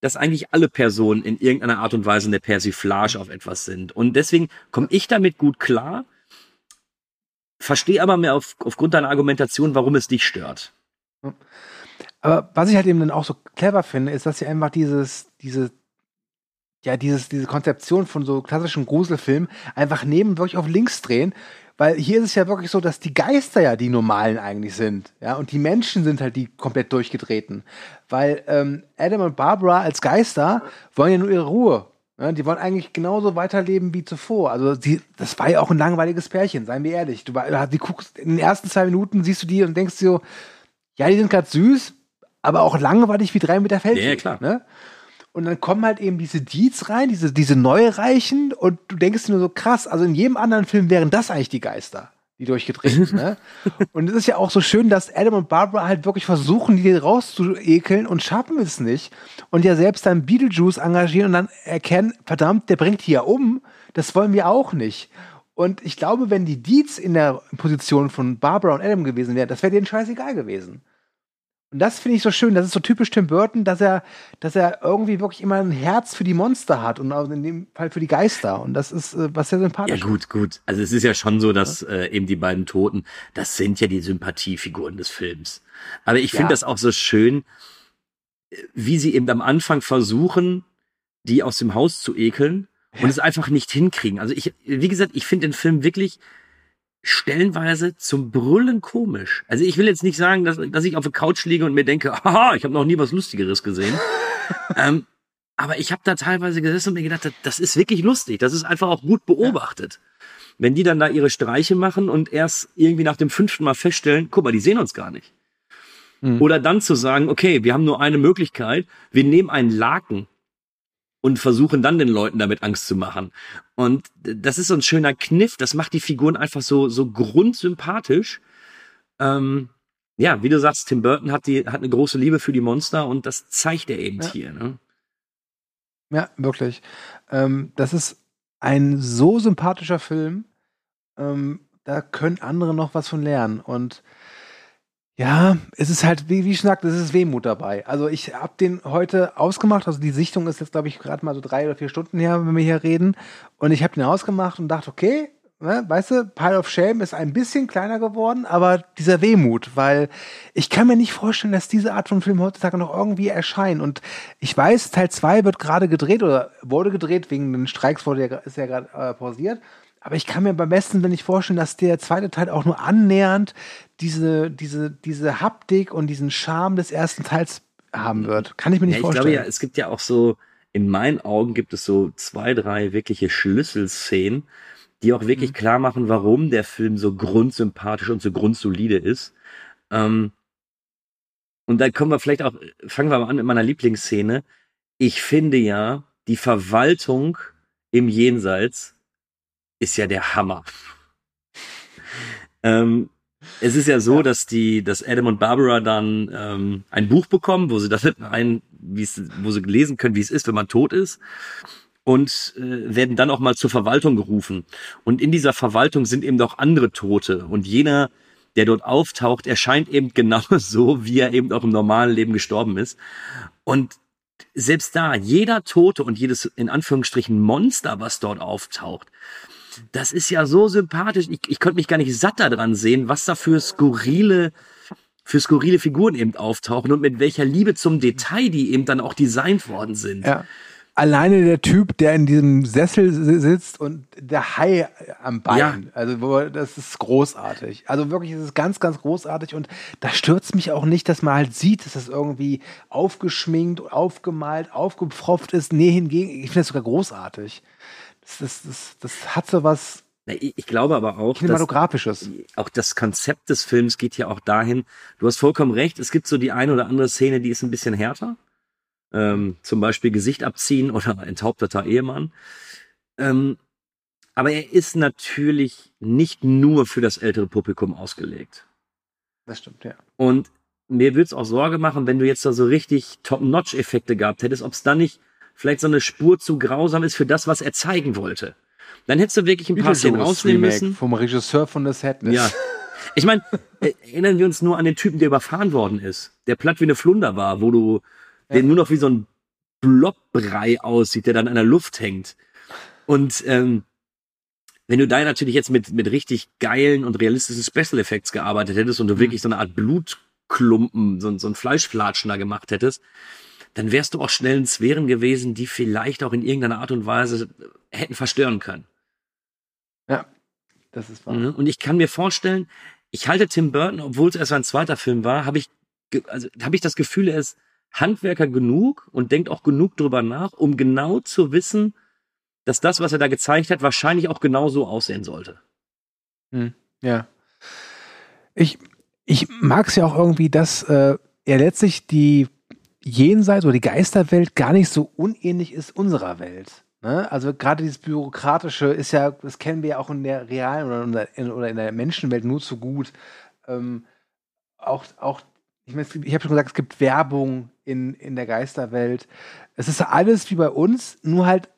S1: dass eigentlich alle Personen in irgendeiner Art und Weise eine Persiflage auf etwas sind. Und deswegen komme ich damit gut klar, verstehe aber mehr auf, aufgrund deiner Argumentation, warum es dich stört.
S2: Aber was ich halt eben dann auch so clever finde, ist, dass sie einfach dieses, diese, ja, dieses, diese Konzeption von so klassischen Gruselfilmen einfach neben wirklich auf links drehen. Weil hier ist es ja wirklich so, dass die Geister ja die normalen eigentlich sind. Ja, und die Menschen sind halt die komplett durchgedrehten. Weil ähm, Adam und Barbara als Geister wollen ja nur ihre Ruhe. Ja, die wollen eigentlich genauso weiterleben wie zuvor. Also die, das war ja auch ein langweiliges Pärchen, seien wir ehrlich. Du, die guckst in den ersten zwei Minuten siehst du die und denkst dir so, ja, die sind gerade süß, aber auch langweilig wie drei Meter Feld.
S1: Ja, ja, klar.
S2: Ne? Und dann kommen halt eben diese Deeds rein, diese, diese Neureichen, und du denkst dir nur so krass, also in jedem anderen Film wären das eigentlich die Geister, die durchgedreht sind. ne? Und es ist ja auch so schön, dass Adam und Barbara halt wirklich versuchen, die rauszuekeln und schaffen es nicht. Und ja selbst dann Beetlejuice engagieren und dann erkennen, verdammt, der bringt die ja um, das wollen wir auch nicht. Und ich glaube, wenn die Deeds in der Position von Barbara und Adam gewesen wären, das wäre denen scheißegal gewesen. Und das finde ich so schön. Das ist so typisch Tim Burton, dass er, dass er irgendwie wirklich immer ein Herz für die Monster hat und auch in dem Fall für die Geister. Und das ist äh, was sehr sympathisch.
S1: Ja, gut, gut. Also es ist ja schon so, dass äh, eben die beiden Toten, das sind ja die Sympathiefiguren des Films. Aber ich finde
S2: Ja.
S1: das auch so schön, äh, wie sie eben am Anfang versuchen, die aus dem Haus zu ekeln und es einfach nicht hinkriegen. Also ich, wie gesagt, ich finde den Film wirklich stellenweise zum Brüllen komisch. Also ich will jetzt nicht sagen, dass, dass ich auf der Couch liege und mir denke, haha, ich habe noch nie was Lustigeres gesehen. ähm, aber ich habe da teilweise gesessen und mir gedacht, das- ist wirklich lustig. Das ist einfach auch gut beobachtet. Wenn die dann da ihre Streiche machen und erst irgendwie nach dem fünften Mal feststellen, guck mal, die sehen uns gar nicht.
S2: Mhm.
S1: Oder dann zu sagen, okay, wir haben nur eine Möglichkeit, wir nehmen einen Laken und versuchen dann den Leuten damit Angst zu machen. Und das ist so ein schöner Kniff, das macht die Figuren einfach so, so grundsympathisch. Ähm, ja, wie du sagst, Tim Burton hat, die, hat eine große Liebe für die Monster und das zeigt er eben
S2: Ja.
S1: hier. Ne?
S2: Ja, wirklich. Ähm, das ist ein so sympathischer Film. Ähm, da können andere noch was von lernen. Und ja, es ist halt, wie, wie ich schon sagte, es ist Wehmut dabei. Also ich habe den heute ausgemacht. Also die Sichtung ist jetzt, glaube ich, gerade mal so drei oder vier Stunden her, wenn wir hier reden. Und ich habe den ausgemacht und dachte, okay, ne, weißt du, Pile of Shame ist ein bisschen kleiner geworden, aber dieser Wehmut, weil ich kann mir nicht vorstellen, dass diese Art von Film heutzutage noch irgendwie erscheinen. Und ich weiß, Teil 2 wird gerade gedreht oder wurde gedreht, wegen den Streiks wurde ja, ist ja gerade äh, pausiert. Aber ich kann mir beim besten Willen nicht vorstellen, dass der zweite Teil auch nur annähernd diese, diese, diese Haptik und diesen Charme des ersten Teils haben wird. Kann ich mir nicht
S1: Ja, ich
S2: vorstellen.
S1: glaube ja, es gibt ja auch so, in meinen Augen gibt es so zwei, drei wirkliche Schlüsselszenen, die auch
S2: Mhm.
S1: wirklich klar machen, warum der Film so grundsympathisch und so grundsolide ist. Ähm, und da kommen wir vielleicht auch, fangen wir mal an mit meiner Lieblingsszene. Ich finde ja, die Verwaltung im Jenseits ist ja der Hammer. ähm, es ist ja so, dass die, dass Adam und Barbara dann ähm, ein Buch bekommen, wo sie das ein, wie es, wo sie lesen können, wie es ist, wenn man tot ist. Und äh, werden dann auch mal zur Verwaltung gerufen. Und in dieser Verwaltung sind eben auch andere Tote. Und jener, der dort auftaucht, erscheint eben genau so, wie er eben auch im normalen Leben gestorben ist. Und selbst da, jeder Tote und jedes in Anführungsstrichen Monster, was dort auftaucht, das ist ja so sympathisch. Ich, ich konnte mich gar nicht satt daran sehen, was da für skurrile, für skurrile Figuren eben auftauchen und mit welcher Liebe zum Detail die eben dann auch designt worden sind.
S2: Ja. Alleine der Typ, der in diesem Sessel sitzt und der Hai am Bein. Ja. Also, das ist großartig. Also wirklich, es ist ganz, ganz großartig und da stürzt mich auch nicht, dass man halt sieht, dass das irgendwie aufgeschminkt, aufgemalt, aufgepfropft ist. Nee, hingegen, ich finde das sogar großartig. Das, das, das, hat so was.
S1: Ich glaube aber auch,
S2: Kinematografisches.
S1: Dass, auch das Konzept des Films geht ja auch dahin. Du hast vollkommen recht. Es gibt so die eine oder andere Szene, die ist ein bisschen härter. Ähm, zum Beispiel Gesicht abziehen oder enthaupteter Ehemann. Ähm, aber er ist natürlich nicht nur für das ältere Publikum ausgelegt.
S2: Das stimmt, ja.
S1: Und mir würde es auch Sorge machen, wenn du jetzt da so richtig Top-Notch-Effekte gehabt hättest, ob es dann nicht vielleicht so eine Spur zu grausam ist für das, was er zeigen wollte. Dann hättest du wirklich ein paar Szenen rausnehmen müssen.
S2: Vom Regisseur von The Sadness.
S1: Ja. Ich meine, erinnern wir uns nur an den Typen, der überfahren worden ist, der platt wie eine Flunder war, wo du ja. den nur noch wie so ein Blobbrei aussieht, der dann an der Luft hängt. Und ähm, wenn du da natürlich jetzt mit, mit richtig geilen und realistischen Special Effects gearbeitet hättest und du mhm. wirklich so eine Art Blutklumpen, so, so ein Fleischflatschen da gemacht hättest, dann wärst du auch schnell in Sphären gewesen, die vielleicht auch in irgendeiner Art und Weise hätten verstören können.
S2: Ja, das ist wahr.
S1: Mhm. Und ich kann mir vorstellen, ich halte Tim Burton, obwohl es erst sein zweiter Film war, habe ich, also habe ich das Gefühl, er ist Handwerker genug und denkt auch genug drüber nach, um genau zu wissen, dass das, was er da gezeigt hat, wahrscheinlich auch genau so aussehen sollte.
S2: Hm, ja. Ich, ich mag es ja auch irgendwie, dass äh, er letztlich die Jenseits oder die Geisterwelt gar nicht so unähnlich ist unserer Welt. Ne? Also gerade dieses Bürokratische ist ja, das kennen wir ja auch in der realen oder in, oder in der Menschenwelt nur zu gut. Ähm, auch, auch, ich, mein, ich habe schon gesagt, es gibt Werbung in, in der Geisterwelt. Es ist alles wie bei uns, nur halt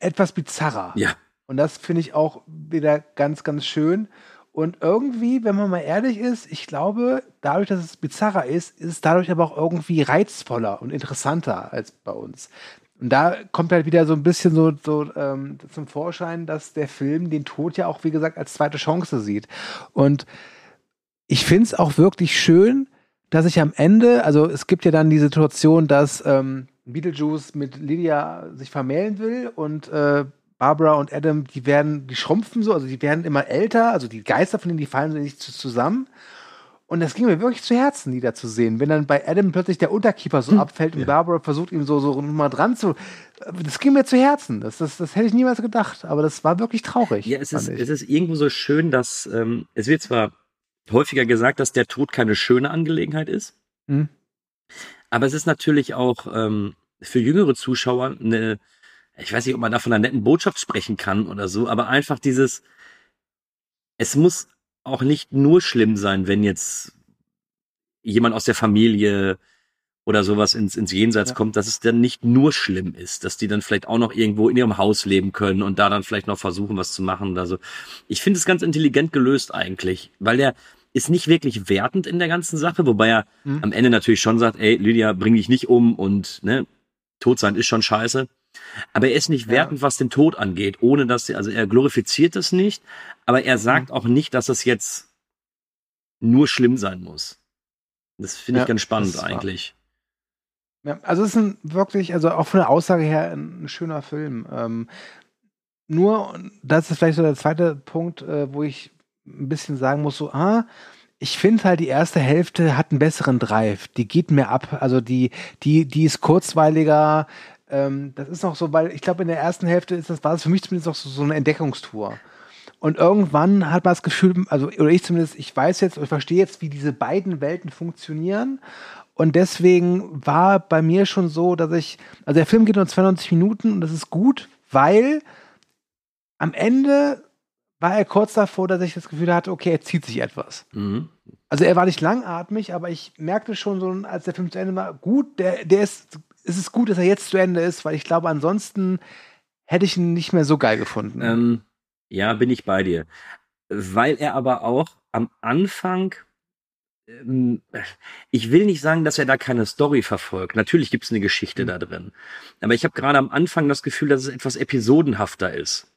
S2: etwas bizarrer.
S1: Ja.
S2: Und das finde ich auch wieder ganz, ganz schön. Und irgendwie, wenn man mal ehrlich ist, ich glaube, dadurch, dass es bizarrer ist, ist es dadurch aber auch irgendwie reizvoller und interessanter als bei uns. Und da kommt halt wieder so ein bisschen so, so ähm, zum Vorschein, dass der Film den Tod ja auch, wie gesagt, als zweite Chance sieht. Und ich finde es auch wirklich schön, dass ich am Ende, also es gibt ja dann die Situation, dass ähm, Beetlejuice mit Lydia sich vermählen will und äh, Barbara und Adam, die werden, die schrumpfen so, also die werden immer älter, also die Geister von denen, die fallen so nicht zusammen. Und das ging mir wirklich zu Herzen, die da zu sehen. Wenn dann bei Adam plötzlich der Unterkeeper so hm. abfällt und ja. Barbara versucht, ihm so, so mal dran zu. Das ging mir zu Herzen. Das, das, das hätte ich niemals gedacht. Aber das war wirklich traurig.
S1: Ja, es ist, es ist irgendwo so schön, dass ähm, es wird zwar häufiger gesagt, dass der Tod keine schöne Angelegenheit ist. Hm. Aber es ist natürlich auch ähm, für jüngere Zuschauer eine, ich weiß nicht, ob man da von einer netten Botschaft sprechen kann oder so, aber einfach dieses, es muss auch nicht nur schlimm sein, wenn jetzt jemand aus der Familie oder sowas ins, ins Jenseits ja. kommt, dass es dann nicht nur schlimm ist, dass die dann vielleicht auch noch irgendwo in ihrem Haus leben können und da dann vielleicht noch versuchen, was zu machen oder so. Ich finde es ganz intelligent gelöst eigentlich, weil der ist nicht wirklich wertend in der ganzen Sache, wobei er mhm. am Ende natürlich schon sagt, ey, Lydia, bring dich nicht um und ne, tot sein ist schon scheiße. Aber er ist nicht wertend, was den Tod angeht, ohne dass, also er glorifiziert es nicht, aber er sagt mhm. auch nicht, dass es jetzt nur schlimm sein muss. Das finde ich ja, ganz spannend eigentlich.
S2: Ja, also es ist ein wirklich, also auch von der Aussage her ein schöner Film. Ähm, nur, das ist vielleicht so der zweite Punkt, äh, wo ich ein bisschen sagen muss, so, ah, ich finde halt, die erste Hälfte hat einen besseren Drive. Die geht mehr ab. Also die, die, die ist kurzweiliger. Ähm, das ist noch so, weil ich glaube, in der ersten Hälfte ist das, war es für mich zumindest auch so, so eine Entdeckungstour. Und irgendwann hat man das Gefühl, also, oder ich zumindest, ich weiß jetzt, ich verstehe jetzt, wie diese beiden Welten funktionieren. Und deswegen war bei mir schon so, dass ich, also der Film geht nur 92 Minuten und das ist gut, weil am Ende war er kurz davor, dass ich das Gefühl hatte, okay, er zieht sich etwas.
S1: Mhm.
S2: Also er war nicht langatmig, aber ich merkte schon so, als der Film zu Ende war, gut, der, der ist, es ist gut, dass er jetzt zu Ende ist, weil ich glaube, ansonsten hätte ich ihn nicht mehr so geil gefunden.
S1: Ähm, ja, bin ich bei dir. Weil er aber auch am Anfang, ähm, ich will nicht sagen, dass er da keine Story verfolgt. Natürlich gibt es eine Geschichte
S2: Mhm.
S1: da drin. Aber ich habe gerade am Anfang das Gefühl, dass es etwas episodenhafter ist.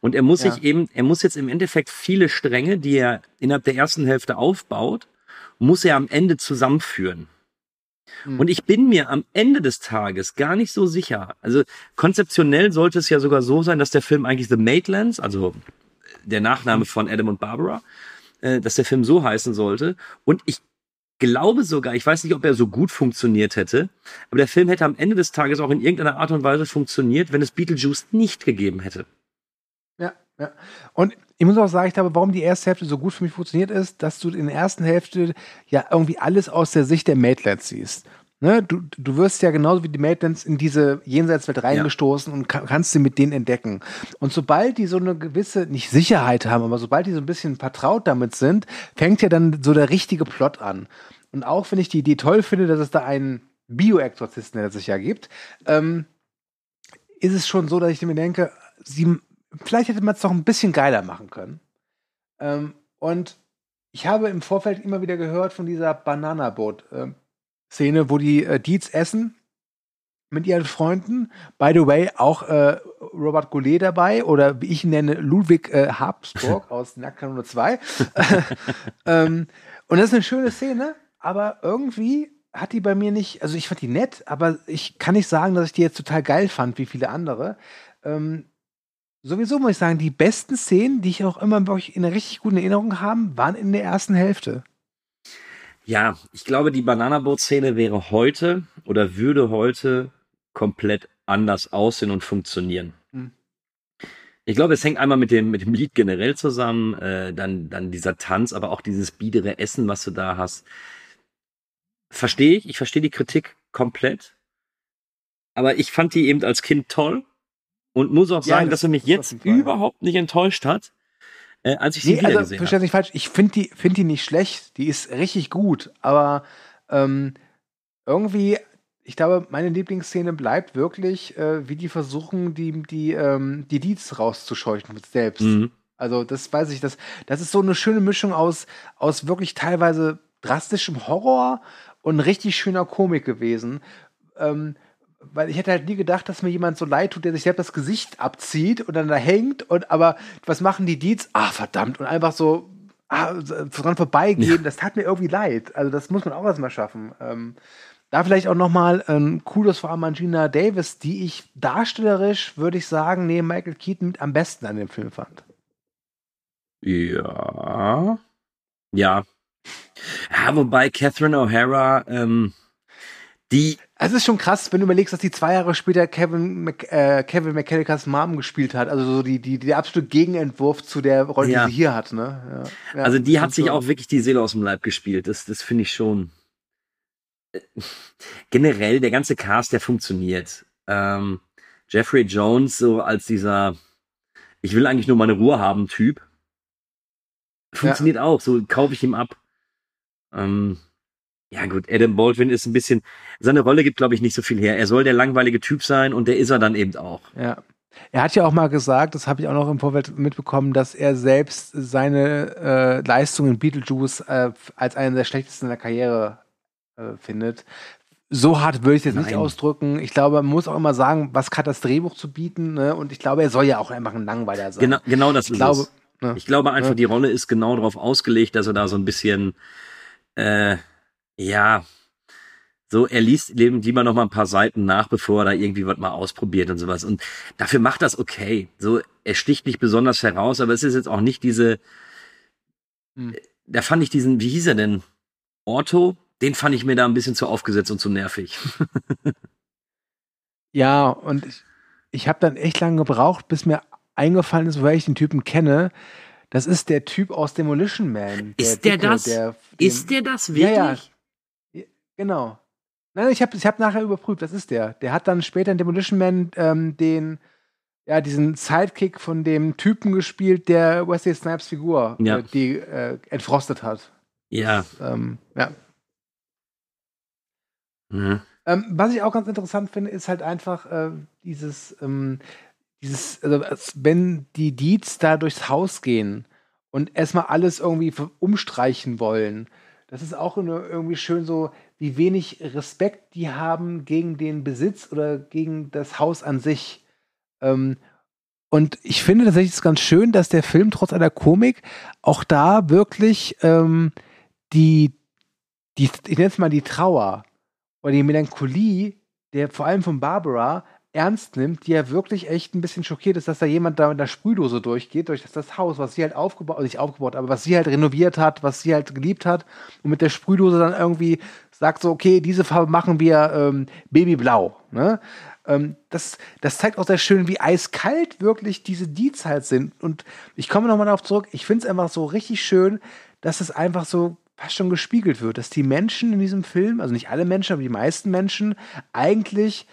S1: Und er muss
S2: Ja.
S1: sich eben, er muss jetzt im Endeffekt viele Stränge, die er innerhalb der ersten Hälfte aufbaut, muss er am Ende zusammenführen.
S2: Mhm.
S1: Und ich bin mir am Ende des Tages gar nicht so sicher. Also konzeptionell sollte es ja sogar so sein, dass der Film eigentlich The Maitlands, also der Nachname von Adam und Barbara, äh, dass der Film so heißen sollte. Und ich glaube sogar, ich weiß nicht, ob er so gut funktioniert hätte, aber der Film hätte am Ende des Tages auch in irgendeiner Art und Weise funktioniert, wenn es Beetlejuice nicht gegeben hätte.
S2: Ja, ja. Und ich muss auch sagen, ich glaube, warum die erste Hälfte so gut für mich funktioniert ist, dass du in der ersten Hälfte ja irgendwie alles aus der Sicht der Maitlands siehst. Ne? Du, du wirst ja genauso wie die Maitlands in diese Jenseitswelt reingestoßen und ka kannst sie mit denen entdecken. Und sobald die so eine gewisse, nicht Sicherheit haben, aber sobald die so ein bisschen vertraut damit sind, fängt ja dann so der richtige Plot an. Und auch wenn ich die Idee toll finde, dass es da einen Bioexorzisten, der sich ja gibt, ähm, ist es schon so, dass ich mir denke, sie, vielleicht hätte man es doch ein bisschen geiler machen können. Ähm, und ich habe im Vorfeld immer wieder gehört von dieser Bananaboot-Szene, wo die äh, Deeds essen mit ihren Freunden. By the way, auch äh, Robert Goulet dabei oder wie ich ihn nenne, Ludwig äh, Habsburg aus Nacktkanone 2. ähm, und das ist eine schöne Szene, aber irgendwie hat die bei mir nicht, also ich fand die nett, aber ich kann nicht sagen, dass ich die jetzt total geil fand, wie viele andere. Ähm, sowieso muss ich sagen, die besten Szenen, die ich auch immer wirklich in einer richtig guten Erinnerung habe, waren in der ersten Hälfte.
S1: Ja, ich glaube, die Bananaboot-Szene wäre heute oder würde heute komplett anders aussehen und funktionieren.
S2: Hm.
S1: Ich glaube, es hängt einmal mit dem, mit dem Lied generell zusammen, äh, dann, dann dieser Tanz, aber auch dieses biedere Essen, was du da hast. Verstehe ich, ich verstehe die Kritik komplett. Aber ich fand die eben als Kind toll und muss auch
S2: Ja,
S1: sagen,
S2: das-
S1: dass er mich jetzt überhaupt nicht enttäuscht hat, äh, als ich sie
S2: Nee,
S1: wieder
S2: also
S1: gesehen habe.
S2: nicht falsch, ich finde die, find die nicht schlecht, die ist richtig gut, aber ähm, irgendwie, ich glaube, meine Lieblingsszene bleibt wirklich, äh, wie die versuchen, die, die, ähm, die Deeds rauszuscheuchen mit selbst.
S1: Mhm.
S2: Also, das weiß ich, das, das ist so eine schöne Mischung aus, aus wirklich teilweise drastischem Horror und richtig schöner Komik gewesen. Ähm, weil ich hätte halt nie gedacht, dass mir jemand so leid tut, der sich selbst das Gesicht abzieht und dann da hängt und aber was machen die Deeds? Ah, verdammt, und einfach so ah, dran vorbeigehen, das tat mir irgendwie leid. Also das muss man auch erstmal schaffen. Ähm, da vielleicht auch nochmal ein Kudos vor Amangina Davis, die ich darstellerisch, würde ich sagen, neben Michael Keaton mit am besten an dem Film fand.
S1: Ja. Ja. Ja, wobei Catherine O'Hara, ähm, die,
S2: Es ist schon krass, wenn du überlegst, dass die zwei Jahre später Kevin, Mc, äh, Kevin McCallicas Mom gespielt hat. Also so die, die, der absolute Gegenentwurf zu der Rolle,
S1: Ja.
S2: die sie hier hat. Ne? Ja. Ja,
S1: also die hat sich
S2: schon.
S1: auch wirklich die Seele aus dem Leib gespielt. Das, das finde ich schon. Äh, Generell, der ganze Cast, der funktioniert. Ähm, Jeffrey Jones, so als dieser, ich will eigentlich nur meine Ruhe haben, Typ. Funktioniert auch, so kaufe ich ihm ab. Ähm, ja gut, Adam Baldwin ist ein bisschen, seine Rolle gibt, glaube ich, nicht so viel her. Er soll der langweilige Typ sein und der ist er dann eben auch.
S2: Ja. Er hat ja auch mal gesagt, das habe ich auch noch im Vorfeld mitbekommen, dass er selbst seine äh, Leistung in Beetlejuice äh, als eine der schlechtesten in der Karriere äh, findet. So hart würde ich es jetzt nicht
S1: Nein.
S2: ausdrücken. Ich glaube, man muss auch immer sagen, was hat das Drehbuch zu bieten. Ne? Und ich glaube, er soll ja auch einfach ein Langweiler sein.
S1: Genau, genau das
S2: Ich
S1: ist
S2: glaube,
S1: es.
S2: ne?
S1: Ich glaube einfach,
S2: Ja.
S1: die Rolle ist genau darauf ausgelegt, dass er da so ein bisschen, äh, ja, so, er liest eben lieber noch mal ein paar Seiten nach, bevor er da irgendwie was mal ausprobiert und sowas. Und dafür macht das okay. So, er sticht nicht besonders heraus, aber es ist jetzt auch nicht diese,
S2: Hm.
S1: da fand ich diesen, wie hieß er denn? Orto? Den fand ich mir da ein bisschen zu aufgesetzt und zu nervig.
S2: Ja, und ich, ich habe dann echt lange gebraucht, bis mir eingefallen ist, woher ich den Typen kenne. Das ist der Typ aus Demolition Man.
S1: Ist der
S2: Dicke,
S1: das?
S2: Der,
S1: Ist der das
S2: Ja,
S1: wirklich?
S2: ja. Genau. Nein, ich habe ich hab nachher überprüft, das ist der. Der hat dann später in Demolition Man ähm, den ja, diesen Sidekick von dem Typen gespielt, der Wesley Snipes Figur,
S1: Ja.
S2: äh, die äh, entfrostet hat.
S1: Ja.
S2: Ähm, ja.
S1: Mhm.
S2: Ähm, was ich auch ganz interessant finde, ist halt einfach äh, dieses, ähm, dieses, also als wenn die Deeds da durchs Haus gehen und erstmal alles irgendwie umstreichen wollen. Das ist auch eine, irgendwie schön so, wie wenig Respekt die haben gegen den Besitz oder gegen das Haus an sich. Ähm, und ich finde tatsächlich es ganz schön, dass der Film trotz aller Komik auch da wirklich ähm, die, die, ich nenne es mal die Trauer oder die Melancholie, der vor allem von Barbara ernst nimmt, die ja wirklich echt ein bisschen schockiert ist, dass da jemand da mit einer Sprühdose durchgeht, durch das, das Haus, was sie halt aufgebaut, nicht aufgebaut, aber was sie halt renoviert hat, was sie halt geliebt hat und mit der Sprühdose dann irgendwie sagt so, okay, diese Farbe machen wir ähm, Babyblau, ne? Ähm, das, das zeigt auch sehr schön, wie eiskalt wirklich diese Deeds halt sind. Und ich komme nochmal darauf zurück, ich finde es einfach so richtig schön, dass es einfach so fast schon gespiegelt wird, dass die Menschen in diesem Film, also nicht alle Menschen, aber die meisten Menschen, eigentlich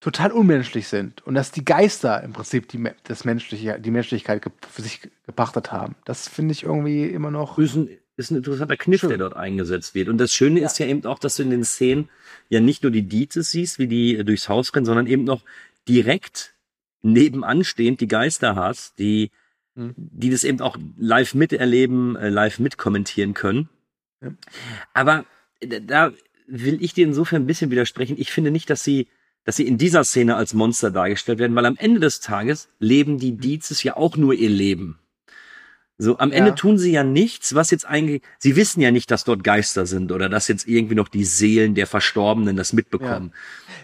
S2: total unmenschlich sind und dass die Geister im Prinzip die, das Menschliche, die Menschlichkeit für sich ge- gepachtet haben. Das finde ich irgendwie immer noch.
S1: ein, ist ein interessanter Kniff,
S2: Schön.
S1: der dort eingesetzt wird. Und das Schöne ist ja eben auch, dass du in den Szenen ja nicht nur die Dietzes siehst, wie die äh, durchs Haus rennen, sondern eben noch direkt nebenan stehend die Geister hast, die,
S2: Mhm.
S1: die das eben auch live miterleben, äh, live mitkommentieren können.
S2: Ja.
S1: Aber äh, da will ich dir insofern ein bisschen widersprechen. Ich finde nicht, dass sie dass sie in dieser Szene als Monster dargestellt werden, weil am Ende des Tages leben die Dietzes ja auch nur ihr Leben. So, am Ende
S2: Ja.
S1: tun sie ja nichts, was jetzt eigentlich, sie wissen ja nicht, dass dort Geister sind oder dass jetzt irgendwie noch die Seelen der Verstorbenen das mitbekommen.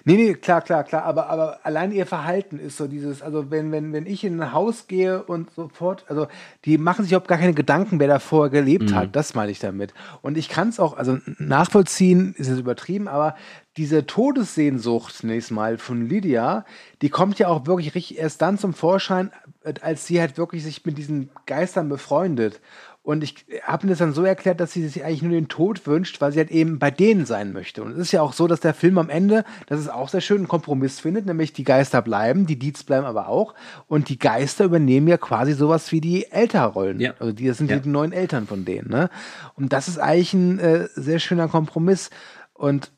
S2: Nee, nee, klar, klar, klar. Aber, aber allein ihr Verhalten ist so dieses, also wenn, wenn, wenn ich in ein Haus gehe und sofort, also die machen sich überhaupt gar keine Gedanken, wer da vorher gelebt
S1: Mhm.
S2: hat. Das meine ich damit. Und ich kann es auch, also nachvollziehen ist es übertrieben, aber diese Todessehnsucht zunächst mal von Lydia, die kommt ja auch wirklich richtig erst dann zum Vorschein, äh, als sie halt wirklich sich mit diesen Geistern befreundet. Und ich habe mir das dann so erklärt, dass sie sich eigentlich nur den Tod wünscht, weil sie halt eben bei denen sein möchte. Und es ist ja auch so, dass der Film am Ende, das ist auch sehr schön, einen Kompromiss findet, nämlich die Geister bleiben, die Deeds bleiben aber auch. Und die Geister übernehmen ja quasi sowas wie die Elternrollen.
S1: Ja.
S2: Also die das sind
S1: Ja.
S2: die neuen Eltern von denen. Ne? Und das ist eigentlich ein äh, sehr schöner Kompromiss. Und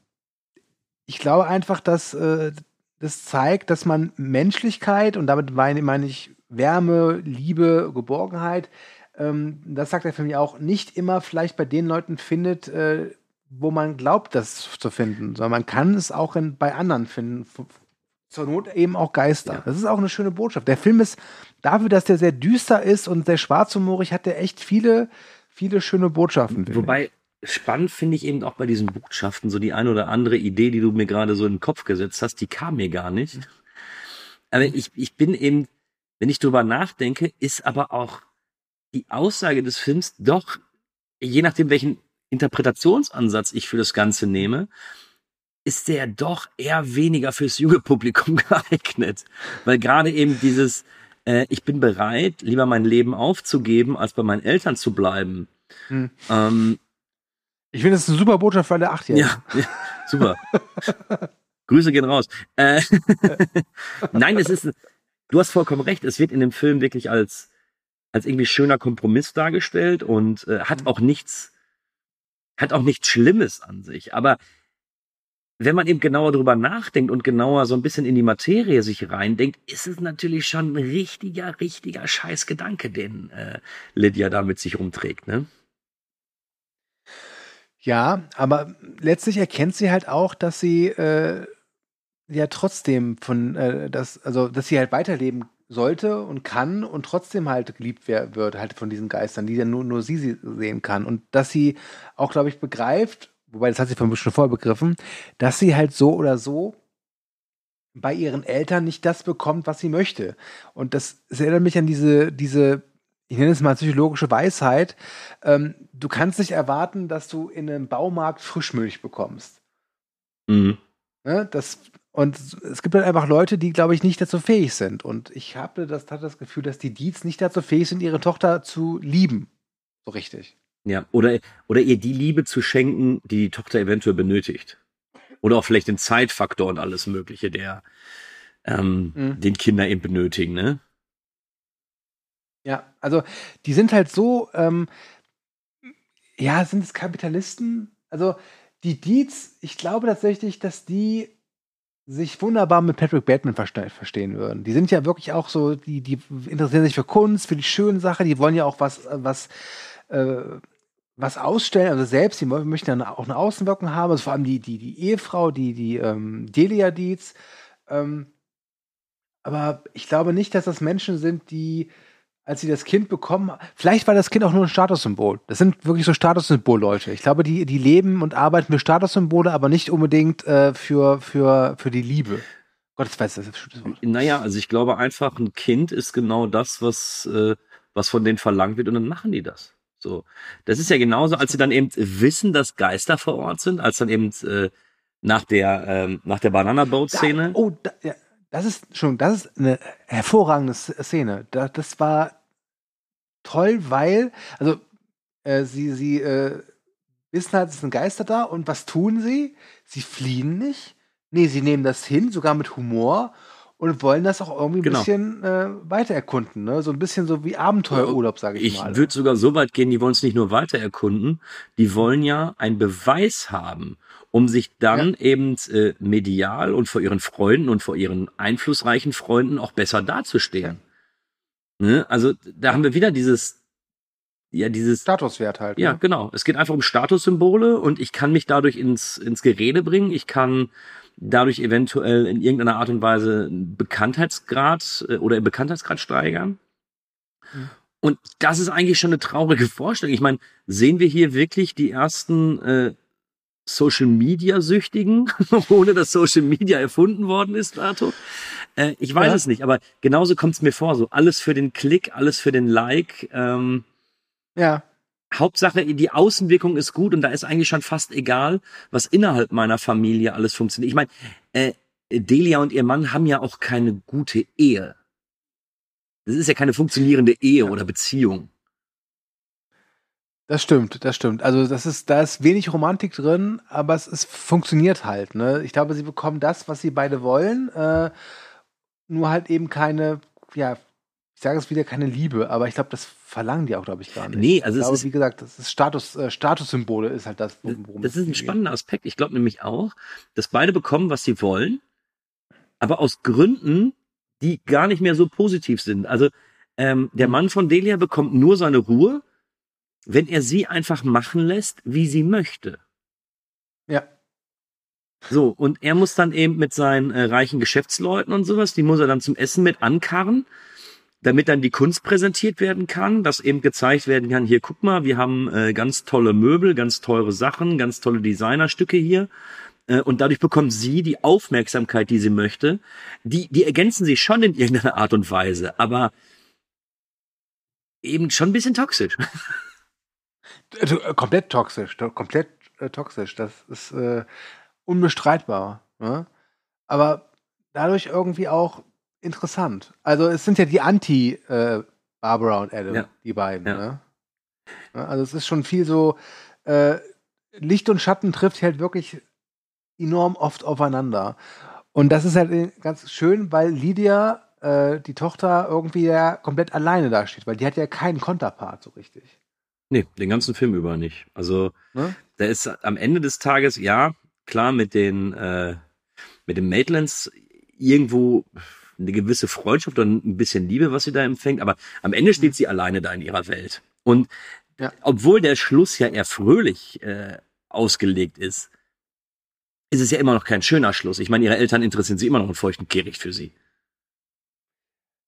S2: ich glaube einfach, dass äh, das zeigt, dass man Menschlichkeit und damit meine, meine ich Wärme, Liebe, Geborgenheit, ähm, das sagt der Film ja auch, nicht immer vielleicht bei den Leuten findet, äh, wo man glaubt, das zu finden, sondern man kann es auch in, bei anderen finden. Zur Not eben auch Geister.
S1: Ja.
S2: Das ist auch eine schöne Botschaft. Der Film ist dafür, dass der sehr düster ist und sehr schwarzhumorig, hat der echt viele, viele schöne Botschaften. finde ich.
S1: Spannend finde ich eben auch bei diesen Botschaften so die ein oder andere Idee, die du mir gerade so in den Kopf gesetzt hast, die kam mir gar nicht. Aber ich, ich bin eben, wenn ich drüber nachdenke, ist aber auch die Aussage des Films doch, je nachdem welchen Interpretationsansatz ich für das Ganze nehme, ist der doch eher weniger fürs junge Publikum geeignet. Weil gerade eben dieses, äh, ich bin bereit, lieber mein Leben aufzugeben, als bei meinen Eltern zu bleiben.
S2: Hm.
S1: Ähm,
S2: Ich finde, das ist eine super Botschaft für alle Achtjährigen.
S1: ja, ja, super. Grüße gehen raus. Äh, Nein, es ist, du hast vollkommen recht. Es wird in dem Film wirklich als, als irgendwie schöner Kompromiss dargestellt und äh, hat auch nichts, hat auch nichts Schlimmes an sich. Aber wenn man eben genauer drüber nachdenkt und genauer so ein bisschen in die Materie sich reindenkt, ist es natürlich schon ein richtiger, richtiger Scheißgedanke, den äh, Lydia da mit sich rumträgt, ne?
S2: Ja, aber letztlich erkennt sie halt auch, dass sie äh, ja trotzdem von, äh, das, also dass sie halt weiterleben sollte und kann und trotzdem halt geliebt wird, halt von diesen Geistern, die ja nur, nur sie, sie sehen kann. Und dass sie auch, glaube ich, begreift, wobei das hat sie vermutlich schon vorbegriffen, dass sie halt so oder so bei ihren Eltern nicht das bekommt, was sie möchte. Und das erinnert mich an diese, diese, ich nenne es mal psychologische Weisheit. Ähm, du kannst nicht erwarten, dass du in einem Baumarkt Frischmilch bekommst.
S1: Mhm.
S2: Ne? Das, und es gibt halt einfach Leute, die, glaube ich, nicht dazu fähig sind. Und ich habe das, hatte das Gefühl, dass die Deeds nicht dazu fähig sind, ihre Tochter zu lieben. So richtig.
S1: Ja, oder, oder ihr die Liebe zu schenken, die die Tochter eventuell benötigt. Oder auch vielleicht den Zeitfaktor und alles Mögliche, der, ähm,
S2: Mhm.
S1: den Kinder eben benötigen, ne?
S2: Ja, also die sind halt so, ähm, ja, sind es Kapitalisten? Also die Deeds, ich glaube tatsächlich, dass die sich wunderbar mit Patrick Bateman verste verstehen würden. Die sind ja wirklich auch so, die, die interessieren sich für Kunst, für die schönen Sachen, die wollen ja auch was, äh, was, äh, was ausstellen, also selbst, die mö- möchten dann auch eine Außenwirkung haben, also vor allem die, die, die Ehefrau, die, die ähm, Delia Deeds. Ähm, aber ich glaube nicht, dass das Menschen sind, die, als sie das Kind bekommen, vielleicht war das Kind auch nur ein Statussymbol. Das sind wirklich so Statussymbol-Leute. Ich glaube, die, die leben und arbeiten für Statussymbole, aber nicht unbedingt äh, für, für, für die Liebe. Gott, das weiß das ist ein bestimmtes Wort.
S1: Naja, also ich glaube einfach, ein Kind ist genau das, was, äh, was von denen verlangt wird und dann machen die das. So. Das ist ja genauso, als sie dann eben wissen, dass Geister vor Ort sind, als dann eben äh, nach der, ähm, nach der Banana Boat Szene.
S2: Da, oh, da, ja, das ist schon, das ist eine hervorragende Szene. Da, das war toll, weil, also äh, sie, sie äh, wissen halt, es sind Geister da und was tun sie? Sie fliehen nicht. Nee, sie nehmen das hin, sogar mit Humor und wollen das auch irgendwie ein
S1: Genau.
S2: bisschen äh, weiter erkunden. Ne? So ein bisschen so wie Abenteuerurlaub, sage ich,
S1: Ich
S2: mal.
S1: würde sogar so weit gehen, die wollen es nicht nur weiter erkunden, die wollen ja einen Beweis haben, um sich dann eben äh, medial und vor ihren Freunden und vor ihren einflussreichen Freunden auch besser dazustehen. Ne? Also da haben wir wieder dieses, ja, dieses
S2: Statuswert halt.
S1: Ja,
S2: ne?
S1: genau. Es geht einfach um Statussymbole und ich kann mich dadurch ins, ins Gerede bringen. Ich kann dadurch eventuell in irgendeiner Art und Weise einen Bekanntheitsgrad äh, oder im Bekanntheitsgrad steigern.
S2: Mhm.
S1: Und das ist eigentlich schon eine traurige Vorstellung. Ich meine, sehen wir hier wirklich die ersten äh, Social Media Süchtigen, ohne dass Social Media erfunden worden ist, Arthur? Äh, ich weiß
S2: Ja.
S1: es nicht, aber genauso kommt es mir vor. So alles für den Klick, alles für den Like. Ähm,
S2: Ja.
S1: Hauptsache, die Außenwirkung ist gut und da ist eigentlich schon fast egal, was innerhalb meiner Familie alles funktioniert. Ich meine, äh, Delia und ihr Mann haben ja auch keine gute Ehe. Das ist ja keine funktionierende Ehe oder Beziehung.
S2: Das stimmt, das stimmt. Also das ist, da ist wenig Romantik drin, aber es ist, funktioniert halt. Ne? Ich glaube, sie bekommen das, was sie beide wollen, äh, nur halt eben keine, ja, ich sage es wieder, keine Liebe, aber ich glaube, das verlangen die auch, glaube ich, gar nicht.
S1: Nee, also
S2: ich
S1: es
S2: glaube,
S1: ist-
S2: wie gesagt, das ist Status, äh, Statussymbole ist halt das, worum
S1: Das ist ein
S2: geht.
S1: spannender Aspekt. Ich glaube nämlich auch, dass beide bekommen, was sie wollen, aber aus Gründen, die gar nicht mehr so positiv sind. Also ähm, der Mann von Delia bekommt nur seine Ruhe, wenn er sie einfach machen lässt, wie sie möchte.
S2: Ja.
S1: So, und er muss dann eben mit seinen äh, reichen Geschäftsleuten und sowas, die muss er dann zum Essen mit ankarren, damit dann die Kunst präsentiert werden kann, dass eben gezeigt werden kann, hier guck mal, wir haben äh, ganz tolle Möbel, ganz teure Sachen, ganz tolle Designerstücke hier. Äh, und dadurch bekommt sie die Aufmerksamkeit, die sie möchte. Die, die ergänzen sich schon in irgendeiner Art und Weise, aber eben schon ein bisschen toxisch.
S2: Also, äh, komplett toxisch, to komplett äh, toxisch. Das ist äh, unbestreitbar. Ne? Aber dadurch irgendwie auch interessant. Also es sind ja die Anti äh, Barbara und Adam,
S1: Ja.
S2: die beiden.
S1: Ja.
S2: Ne? Also es ist schon viel so äh, Licht und Schatten trifft halt wirklich enorm oft aufeinander. Und das ist halt äh, ganz schön, weil Lydia, die Tochter, irgendwie ja komplett alleine dasteht, weil die hat ja keinen Konterpart so richtig.
S1: Nee, den ganzen Film über nicht. Also
S2: Ne?
S1: da ist am Ende des Tages, ja, klar, mit den, äh, mit den Maitlands irgendwo eine gewisse Freundschaft und ein bisschen Liebe, was sie da empfängt, aber am Ende steht sie alleine da in ihrer Welt. Und
S2: Ja.
S1: obwohl der Schluss ja eher fröhlich äh, ausgelegt ist, ist es ja immer noch kein schöner Schluss. Ich meine, ihre Eltern interessieren sich immer noch einen feuchten Kehricht für sie.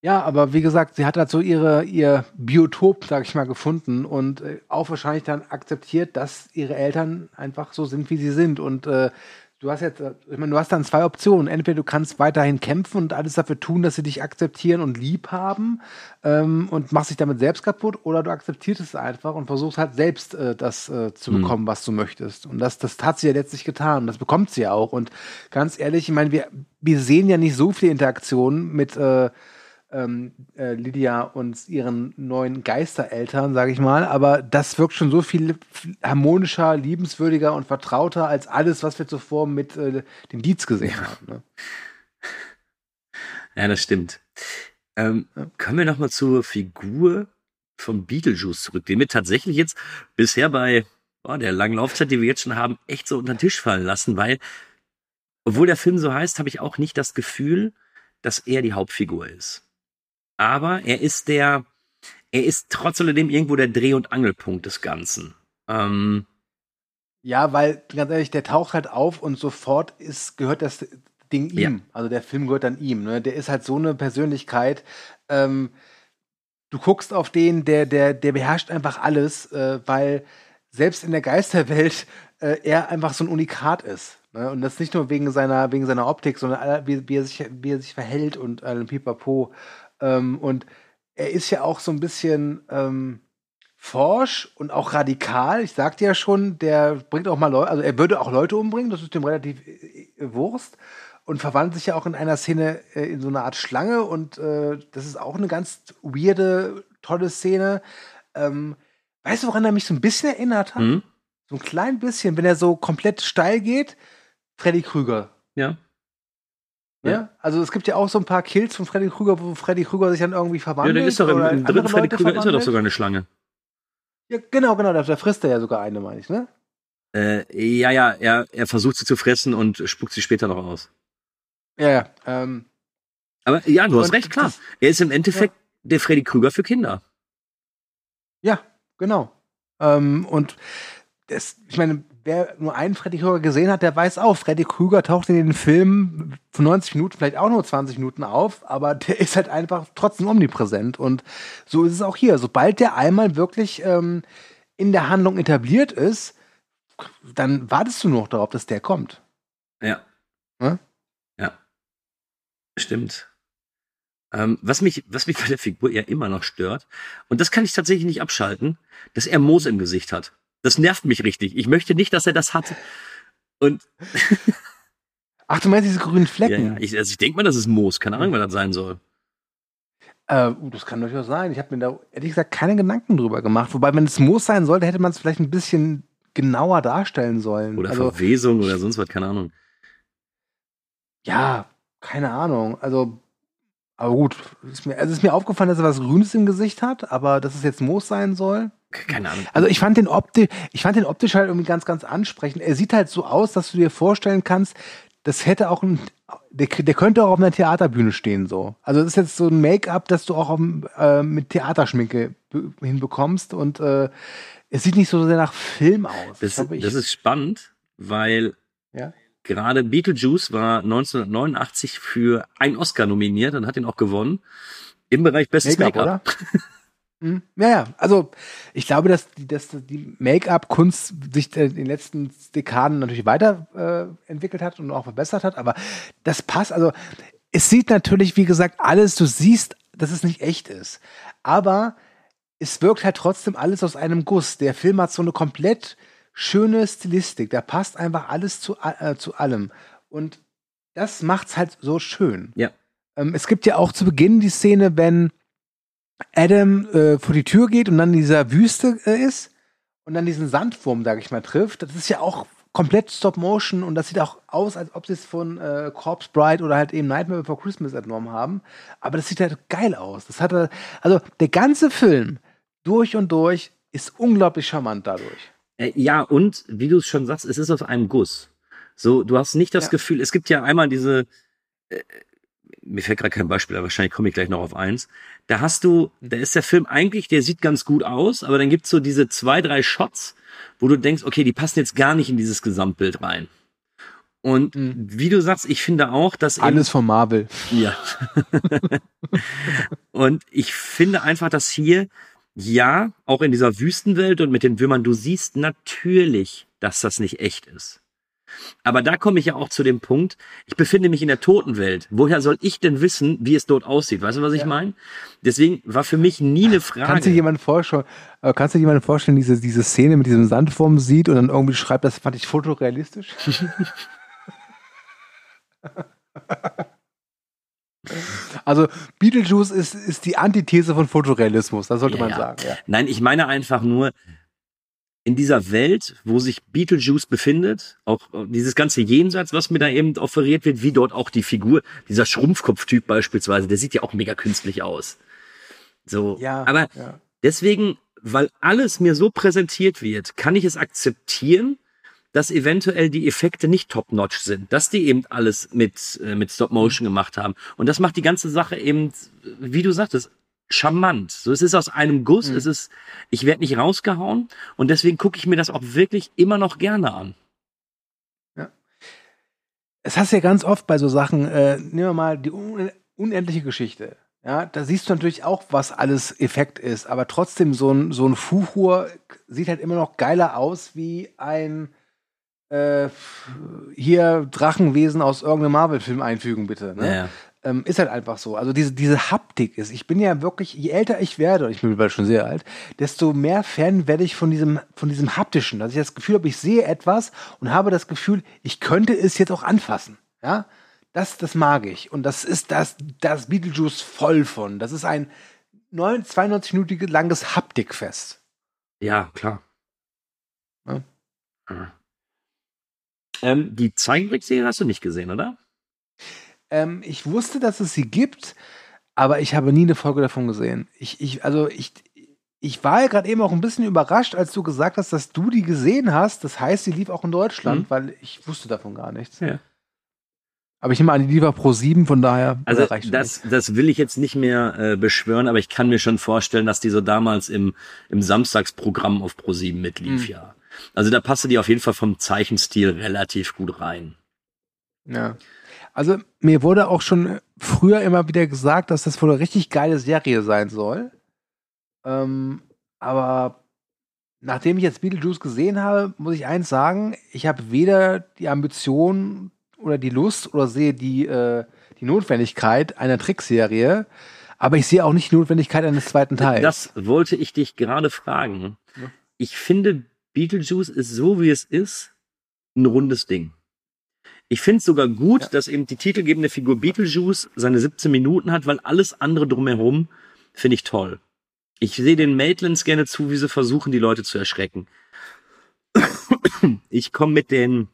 S2: Ja, aber wie gesagt, sie hat halt so ihre, ihr Biotop, sag ich mal, gefunden und äh, auch wahrscheinlich dann akzeptiert, dass ihre Eltern einfach so sind, wie sie sind. Und äh, du hast jetzt, äh, ich meine, du hast dann zwei Optionen. Entweder du kannst weiterhin kämpfen und alles dafür tun, dass sie dich akzeptieren und lieb haben ähm, und machst dich damit selbst kaputt, oder du akzeptierst es einfach und versuchst halt selbst äh, das äh, zu
S1: Mhm.
S2: bekommen, was du möchtest. Und das, das hat sie ja letztlich getan. Und das bekommt sie ja auch. Und ganz ehrlich, ich meine, wir, wir sehen ja nicht so viele Interaktionen mit äh, ähm, äh, Lydia und ihren neuen Geistereltern, sage ich mal. Aber das wirkt schon so viel harmonischer, liebenswürdiger und vertrauter als alles, was wir zuvor mit äh, den Dietz gesehen haben. Ne?
S1: Ja, das stimmt. Ähm, Kommen wir nochmal zur Figur von Beetlejuice zurück, den wir tatsächlich jetzt bisher bei oh, der langen Laufzeit, die wir jetzt schon haben, echt so unter den Tisch fallen lassen, weil, obwohl der Film so heißt, habe ich auch nicht das Gefühl, dass er die Hauptfigur ist. Aber er ist der, er ist trotz alledem irgendwo der Dreh- und Angelpunkt des Ganzen. Ähm,
S2: Ja, weil, ganz ehrlich, der taucht halt auf und sofort ist, gehört das Ding ihm.
S1: Ja.
S2: Also der Film gehört dann ihm. Ne? Der ist halt so eine Persönlichkeit. Ähm, du guckst auf den, der, der, der beherrscht einfach alles, äh, weil selbst in der Geisterwelt äh, er einfach so ein Unikat ist. Ne? Und das nicht nur wegen seiner, wegen seiner Optik, sondern wie, wie, er, sich, wie er sich verhält und allem Pipapo. Ähm, und er ist ja auch so ein bisschen ähm, forsch und auch radikal. Ich sagte ja schon, der bringt auch mal Leute, also er würde auch Leute umbringen, das ist dem relativ äh, äh, Wurst. Und verwandelt sich ja auch in einer Szene äh, in so eine Art Schlange und äh, das ist auch eine ganz weirde, tolle Szene. Ähm, weißt du, woran er mich so ein bisschen erinnert hat?
S1: hm?
S2: So ein klein bisschen, wenn er so komplett steil geht, Freddy Krüger.
S1: Ja.
S2: Ja.
S1: Ja.
S2: Also es gibt ja auch so ein paar Kills von Freddy Krüger, wo Freddy Krüger sich dann irgendwie
S1: Ja,
S2: verwandelt.
S1: der ist doch im, im dritten Freddy Krüger ist er doch sogar eine Schlange.
S2: Ja, genau, genau. Da, da frisst er ja sogar eine, meine ich, ne?
S1: Äh, ja, ja, er, er versucht sie zu fressen und spuckt sie später noch aus.
S2: Ja, ja. Ähm,
S1: Aber ja, du hast recht, klar.
S2: das-
S1: Er ist im Endeffekt der Freddy Krüger für Kinder.
S2: ja, genau. Ähm, und das, ich meine, wer nur einen Freddy Krüger gesehen hat, der weiß auch, Freddy Krüger taucht in den Filmen von 90 Minuten, vielleicht auch nur 20 Minuten auf, aber der ist halt einfach trotzdem omnipräsent. Und so ist es auch hier. Sobald der einmal wirklich ähm, in der Handlung etabliert ist, dann wartest du nur noch darauf, dass der kommt.
S1: Ja.
S2: Hm?
S1: Ja. Stimmt. Ähm, was, mich, was mich bei der Figur ja immer noch stört, und das kann ich tatsächlich nicht abschalten, dass er Moos im Gesicht hat. Das nervt mich richtig. Ich möchte nicht, dass er das hat. Und
S2: Ach, du meinst diese grünen
S1: ja,
S2: Flecken?
S1: ja, ich, also ich denke mal, das ist Moos. Keine Ahnung, was das sein soll.
S2: Äh, uh, das kann durchaus sein. Ich habe mir da ehrlich gesagt keine Gedanken drüber gemacht. Wobei, wenn es Moos sein sollte, hätte man es vielleicht ein bisschen genauer darstellen sollen.
S1: Oder
S2: also,
S1: Verwesung oder sonst was, keine Ahnung.
S2: ja, keine Ahnung. Also, aber gut. Ist mir, also ist mir aufgefallen, dass er was Grünes im Gesicht hat, aber dass es jetzt Moos sein soll.
S1: Keine Ahnung.
S2: Also ich fand den optisch, ich fand den optisch halt irgendwie ganz, ganz ansprechend. Er sieht halt so aus, dass du dir vorstellen kannst, das hätte auch ein, der, der könnte auch auf einer Theaterbühne stehen so. Also das ist jetzt so ein Make-up, das du auch auf, äh, mit Theaterschminke be- hinbekommst und äh, es sieht nicht so sehr nach Film aus.
S1: Das,
S2: ich-
S1: das ist spannend, weil
S2: Ja.
S1: gerade Beetlejuice war 1989 für einen Oscar nominiert und hat ihn auch gewonnen. Im Bereich Bestes
S2: Make-up,
S1: Make-up.
S2: oder? Hm, Ja, ja, also ich glaube, dass die, dass die Make-up-Kunst sich in den letzten Dekaden natürlich weiterentwickelt äh, entwickelt hat und auch verbessert hat, aber das passt, also es sieht natürlich, wie gesagt, alles, du siehst, dass es nicht echt ist, aber es wirkt halt trotzdem alles aus einem Guss. Der Film hat so eine komplett schöne Stilistik, da passt einfach alles zu, äh, zu allem und das macht's halt so schön.
S1: Ja.
S2: Ähm, es gibt ja auch zu Beginn die Szene, wenn Adam äh, vor die Tür geht und dann in dieser Wüste äh, ist und dann diesen Sandwurm, sag ich mal, trifft. Das ist ja auch komplett Stop Motion und das sieht auch aus, als ob sie es von äh, Corpse Bride oder halt eben Nightmare Before Christmas entnommen haben. Aber das sieht halt geil aus. Das hatte, also der ganze Film durch und durch ist unglaublich charmant dadurch.
S1: Äh, ja, und wie du es schon sagst, es ist aus einem Guss. So, du hast nicht das
S2: Ja.
S1: Gefühl, es gibt ja einmal diese, äh, mir fällt gerade kein Beispiel, aber wahrscheinlich komme ich gleich noch auf eins. Da hast du, da ist der Film eigentlich, der sieht ganz gut aus, aber dann gibt's so diese zwei, drei Shots, wo du denkst, okay, die passen jetzt gar nicht in dieses Gesamtbild rein. Und
S2: Mhm.
S1: wie du sagst, ich finde auch, dass
S2: Alles von Marvel.
S1: ja. und ich finde einfach, dass hier, ja, auch in dieser Wüstenwelt und mit den Würmern, du siehst natürlich, dass das nicht echt ist. Aber da komme ich ja auch zu dem Punkt, ich befinde mich in der Totenwelt. Woher soll ich denn wissen, wie es dort aussieht? Weißt du, was ich
S2: Ja.
S1: meine? Deswegen war für mich nie eine Frage.
S2: Kannst du dir jemanden vorstellen, äh, kannst du jemanden vorstellen, diese, diese Szene mit diesem Sandwurm sieht und dann irgendwie schreibt, das fand ich fotorealistisch? also Beetlejuice ist, ist die Antithese von Fotorealismus, das sollte
S1: Ja,
S2: man sagen. Ja.
S1: Nein, ich meine einfach nur, in dieser Welt, wo sich Beetlejuice befindet, auch dieses ganze Jenseits, was mir da eben offeriert wird, wie dort auch die Figur, dieser Schrumpfkopftyp beispielsweise, der sieht ja auch mega künstlich aus. So,
S2: Ja,
S1: aber
S2: ja.
S1: deswegen, weil alles mir so präsentiert wird, kann ich es akzeptieren, dass eventuell die Effekte nicht top-notch sind, dass die eben alles mit, äh, mit Stop-Motion gemacht haben. Und das macht die ganze Sache eben, wie du sagtest, charmant. So, es ist aus einem Guss, es ist, ich werde nicht rausgehauen und deswegen gucke ich mir das auch wirklich immer noch gerne an.
S2: Es hast ja ganz oft bei so Sachen, äh, nehmen wir mal die un unendliche Geschichte. Ja, da siehst du natürlich auch, was alles Effekt ist, aber trotzdem so ein, so ein Fuchur sieht halt immer noch geiler aus wie ein äh, hier Drachenwesen aus irgendeinem Marvel-Film einfügen, bitte. Ne?
S1: Ja.
S2: Ähm, ist halt einfach so. Also diese, diese Haptik ist. Ich bin ja wirklich, je älter ich werde, und ich bin mittlerweile schon sehr alt, desto mehr Fan werde ich von diesem, von diesem haptischen. Dass ich das Gefühl habe, ich sehe etwas und habe das Gefühl, ich könnte es jetzt auch anfassen. Ja, das, das mag ich. Und das ist das, das Beetlejuice voll von. Das ist ein 92-minütiges langes Haptikfest.
S1: Ja, klar.
S2: Ja.
S1: Ja. Ähm, die Zeichentrickserie hast du nicht gesehen, oder?
S2: Ähm, ich wusste, dass es sie gibt, aber ich habe nie eine Folge davon gesehen. Ich, ich, also ich, ich war ja gerade eben auch ein bisschen überrascht, als du gesagt hast, dass du die gesehen hast. Das heißt, sie lief auch in Deutschland,
S1: Mhm.
S2: weil ich wusste davon gar nichts.
S1: Ja.
S2: Aber ich nehme an, die lief auch pro 7, von daher
S1: Also
S2: reicht
S1: das, das will ich jetzt nicht mehr äh, beschwören, aber ich kann mir schon vorstellen, dass die so damals im, im Samstagsprogramm auf Pro7 mitlief,
S2: Mhm.
S1: ja. Also da passte die auf jeden Fall vom Zeichenstil relativ gut rein.
S2: Ja. Also mir wurde auch schon früher immer wieder gesagt, dass das wohl eine richtig geile Serie sein soll. Ähm, aber nachdem ich jetzt Beetlejuice gesehen habe, muss ich eins sagen, ich habe weder die Ambition oder die Lust oder sehe die, äh, die Notwendigkeit einer Trickserie, aber ich sehe auch nicht die Notwendigkeit eines zweiten Teils.
S1: Das wollte ich dich gerade fragen. Ich finde, Beetlejuice ist so, wie es ist, ein rundes Ding. Ich finde es sogar gut,
S2: Ja.
S1: dass eben die titelgebende Figur Beetlejuice seine 17 Minuten hat, weil alles andere drumherum finde ich toll. Ich sehe den Maitlands gerne zu, wie sie versuchen, die Leute zu erschrecken. Ich komme mit den,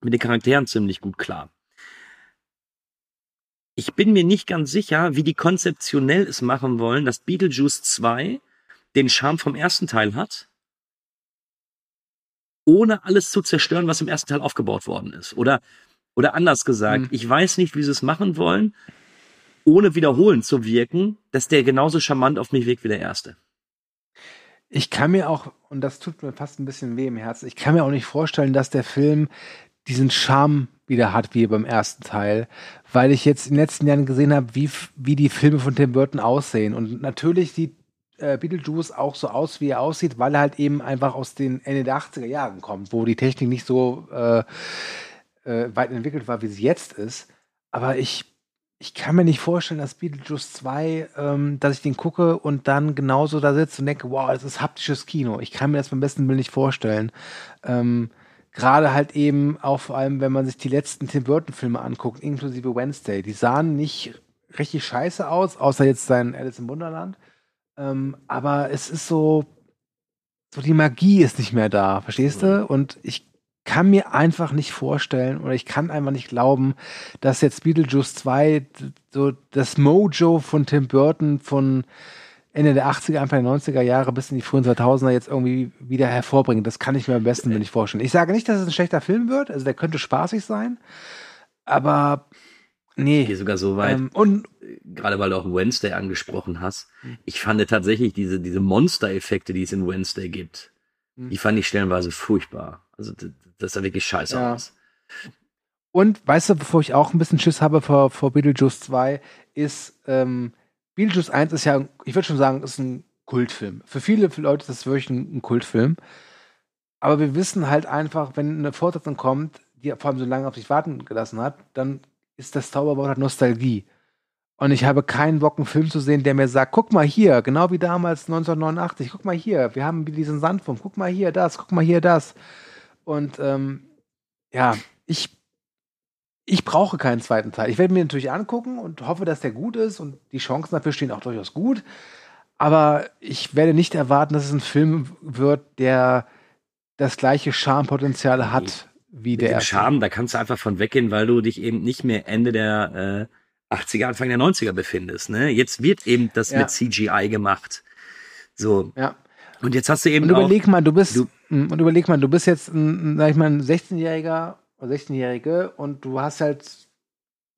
S1: mit den Charakteren ziemlich gut klar. Ich bin mir nicht ganz sicher, wie die konzeptionell es machen wollen, dass Beetlejuice 2 den Charme vom ersten Teil hat, ohne alles zu zerstören, was im ersten Teil aufgebaut worden ist. Oder, oder anders gesagt,
S2: Hm.
S1: ich weiß nicht, wie sie es machen wollen, ohne wiederholend zu wirken, dass der genauso charmant auf mich wirkt wie der erste.
S2: Ich kann mir auch, und das tut mir fast ein bisschen weh im Herzen, ich kann mir auch nicht vorstellen, dass der Film diesen Charme wieder hat wie beim ersten Teil, weil ich jetzt in den letzten Jahren gesehen habe, wie, wie die Filme von Tim Burton aussehen. Und natürlich sieht äh, Beetlejuice auch so aus, wie er aussieht, weil er halt eben einfach aus den Ende der 80er Jahren kommt, wo die Technik nicht so äh, äh, weit entwickelt war, wie sie jetzt ist. Aber ich, ich kann mir nicht vorstellen, dass Beetlejuice 2, ähm, dass ich den gucke und dann genauso da sitze und denke, wow, das ist haptisches Kino. Ich kann mir das beim besten Willen nicht vorstellen. Ähm, Gerade halt eben auch vor allem, wenn man sich die letzten Tim Burton-Filme anguckt, inklusive Wednesday, die sahen nicht richtig scheiße aus, außer jetzt sein Alice im Wunderland. Ähm, aber es ist so, so die Magie ist nicht mehr da, verstehst du? Und ich kann mir einfach nicht vorstellen oder ich kann einfach nicht glauben, dass jetzt Beetlejuice 2 d- so das Mojo von Tim Burton von Ende der 80er, Anfang der 90er Jahre bis in die frühen 2000er jetzt irgendwie wieder hervorbringt. Das kann ich mir am besten nicht vorstellen. Ich sage nicht, dass es ein schlechter Film wird, also der könnte spaßig sein, aber
S1: Ich
S2: nee.
S1: gehe sogar so weit,
S2: Ähm, und
S1: gerade weil du auch Wednesday angesprochen hast. Ich fand tatsächlich diese, diese Monster-Effekte, die es in Wednesday gibt,
S2: Hm.
S1: die fand ich stellenweise furchtbar. Also das sah wirklich scheiße
S2: Ja.
S1: aus.
S2: Und weißt du, bevor ich auch ein bisschen Schiss habe vor, vor Beetlejuice 2, ist ähm, Beetlejuice 1 ist ja, ich würde schon sagen, ist ein Kultfilm. Für viele Leute ist das wirklich ein, ein Kultfilm. Aber wir wissen halt einfach, wenn eine Fortsetzung kommt, die vor allem so lange auf sich warten gelassen hat, dann ist das Zauberwort halt Nostalgie. Und ich habe keinen Bock, einen Film zu sehen, der mir sagt, guck mal hier, genau wie damals 1989, guck mal hier, wir haben diesen Sandwurm, guck mal hier das, guck mal hier das. Und ähm, ja, ich ich brauche keinen zweiten Teil. Ich werde mir natürlich angucken und hoffe, dass der gut ist und die Chancen dafür stehen auch durchaus gut. Aber ich werde nicht erwarten, dass es ein Film wird, der das gleiche Charmepotenzial hat wie
S1: Mit
S2: der erste.
S1: Charme, da kannst du einfach von weggehen, weil du dich eben nicht mehr Ende der äh, 80er, Anfang der 90er befindest. Ne? Jetzt wird eben das
S2: Ja.
S1: mit CGI gemacht. So.
S2: Ja.
S1: Und jetzt hast du eben
S2: Und
S1: auch,
S2: überleg mal, du bist
S1: du-
S2: und überleg mal, du bist jetzt ein, sag ich mal, ein 16-Jähriger oder 16-Jährige und du hast halt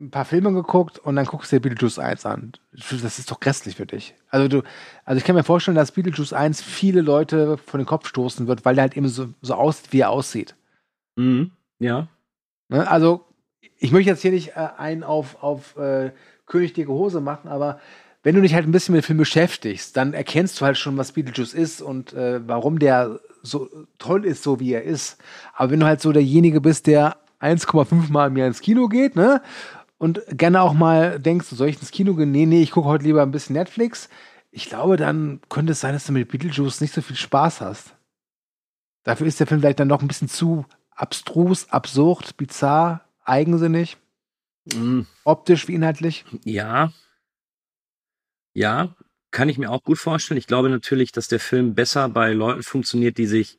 S2: ein paar Filme geguckt und dann guckst du dir Beetlejuice 1 an. Das ist doch grässlich für dich. Also du, also ich kann mir vorstellen, dass Beetlejuice 1 viele Leute vor den Kopf stoßen wird, weil der halt eben so, so aussieht, wie er aussieht.
S1: Mhm. ja,
S2: Ne? Also, ich möchte jetzt hier nicht äh, einen auf, auf äh, König dicke Hose machen, aber wenn du dich halt ein bisschen mit dem Film beschäftigst, dann erkennst du halt schon, was Beetlejuice ist und äh, warum der so toll ist, so wie er ist. Aber wenn du halt so derjenige bist, der 1,5 Mal im Jahr ins Kino geht, ne? Und gerne auch mal denkst, soll ich ins Kino gehen? Nee, nee, ich gucke heute lieber ein bisschen Netflix. Ich glaube, dann könnte es sein, dass du mit Beetlejuice nicht so viel Spaß hast. Dafür ist der Film vielleicht dann noch ein bisschen zu abstrus, absurd, bizarr, eigensinnig,
S1: Mhm.
S2: optisch wie inhaltlich.
S1: ja, ja, kann ich mir auch gut vorstellen. Ich glaube natürlich, dass der Film besser bei Leuten funktioniert, die sich,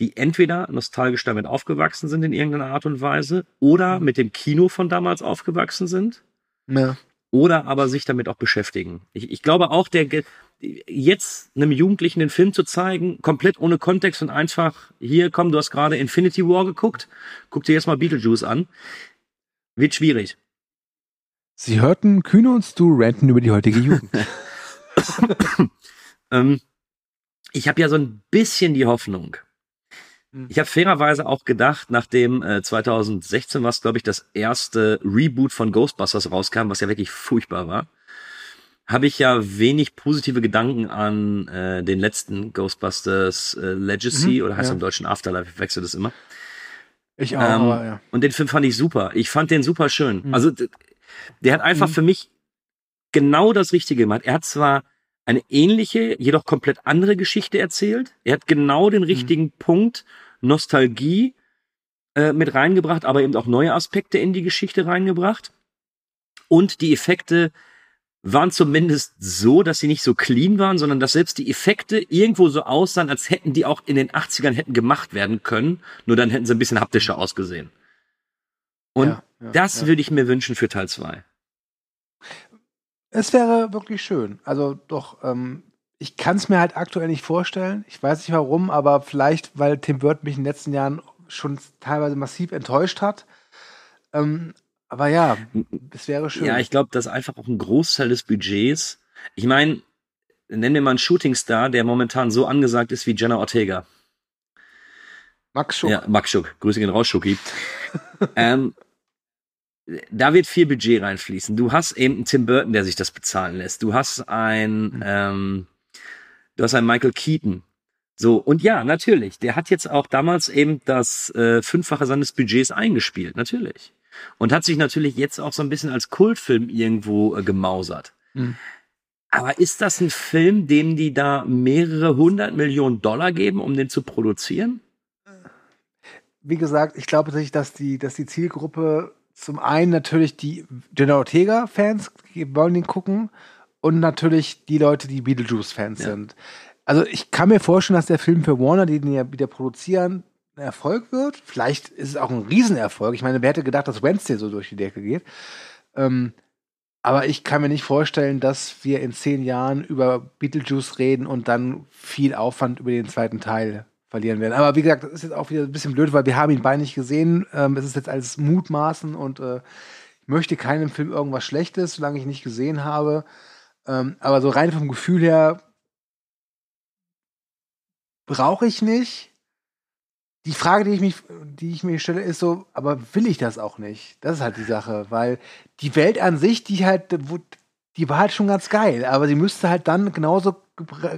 S1: die entweder nostalgisch damit aufgewachsen sind in irgendeiner Art und Weise oder mit dem Kino von damals aufgewachsen sind.
S2: Ja.
S1: Oder aber sich damit auch beschäftigen. Ich, ich glaube auch, der jetzt einem Jugendlichen den Film zu zeigen, komplett ohne Kontext und einfach hier, komm, du hast gerade Infinity War geguckt, guck dir jetzt mal Beetlejuice an, wird schwierig.
S2: Sie hörten Kühne und Stu ranten über die heutige Jugend.
S1: Ähm, ich habe ja so ein bisschen die Hoffnung.
S2: Hm.
S1: Ich habe fairerweise auch gedacht, nachdem äh, 2016 war es, glaube ich, das erste Reboot von Ghostbusters rauskam, was ja wirklich furchtbar war, habe ich ja wenig positive Gedanken an äh, den letzten Ghostbusters äh, Legacy
S2: Mhm,
S1: oder heißt
S2: ja.
S1: im Deutschen Afterlife, ich wechsle das immer.
S2: Ich auch,
S1: Ähm,
S2: aber ja.
S1: Und den Film fand ich super. Ich fand den super schön.
S2: Mhm.
S1: Also der hat einfach
S2: Mhm.
S1: für mich genau das Richtige gemacht. Er hat zwar eine ähnliche, jedoch komplett andere Geschichte erzählt. Er hat genau
S2: Mhm.
S1: den richtigen Punkt Nostalgie äh, mit reingebracht, aber eben auch neue Aspekte in die Geschichte reingebracht. Und die Effekte waren zumindest so, dass sie nicht so clean waren, sondern dass selbst die Effekte irgendwo so aussahen, als hätten die auch in den 80ern hätten gemacht werden können, nur dann hätten sie ein bisschen haptischer ausgesehen. Und
S2: Ja, ja,
S1: das
S2: ja.
S1: würde ich mir wünschen für Teil 2.
S2: Es wäre wirklich schön. Also doch, ähm, ich kann es mir halt aktuell nicht vorstellen. Ich weiß nicht warum, aber vielleicht, weil Tim Burton mich in den letzten Jahren schon teilweise massiv enttäuscht hat. Ähm, aber ja, es wäre schön.
S1: Ja, ich glaube, dass einfach auch ein Großteil des Budgets, ich meine, nenn mir mal einen Shootingstar, der momentan so angesagt ist wie Jenna Ortega.
S2: Max Schuck.
S1: Ja, Max Schuck. Grüße gehen raus, Schucki. ähm, da wird viel Budget reinfließen. Du hast eben einen Tim Burton, der sich das bezahlen lässt. Du hast ein, ähm, du hast einen Michael Keaton. So, und ja, natürlich, der hat jetzt auch damals eben das äh, Fünffache seines Budgets eingespielt, natürlich. Und hat sich natürlich jetzt auch so ein bisschen als Kultfilm irgendwo äh, gemausert.
S2: Mhm.
S1: Aber ist das ein Film, dem die da mehrere hundert Millionen Dollar geben, um den zu produzieren?
S2: Wie gesagt, ich glaube tatsächlich, dass die, dass die Zielgruppe zum einen natürlich die Jenna Ortega-Fans wollen den gucken und natürlich die Leute, die Beetlejuice-Fans
S1: Ja.
S2: sind. Also ich kann mir vorstellen, dass der Film für Warner, die den ja wieder produzieren, ein Erfolg wird. Vielleicht ist es auch ein Riesenerfolg. Ich meine, wer hätte gedacht, dass Wednesday so durch die Decke geht? Ähm, aber ich kann mir nicht vorstellen, dass wir in zehn Jahren über Beetlejuice reden und dann viel Aufwand über den zweiten Teil verlieren werden. Aber wie gesagt, das ist jetzt auch wieder ein bisschen blöd, weil wir haben ihn beide nicht gesehen. Ähm, es ist jetzt alles Mutmaßen und äh, ich möchte keinem Film irgendwas Schlechtes, solange ich nicht gesehen habe. Ähm, aber so rein vom Gefühl her brauche ich nicht. Die Frage, die ich, mich, die ich mir stelle, ist so, aber will ich das auch nicht? Das ist halt die Sache, weil die Welt an sich, die halt, die war halt schon ganz geil, aber sie müsste halt dann genauso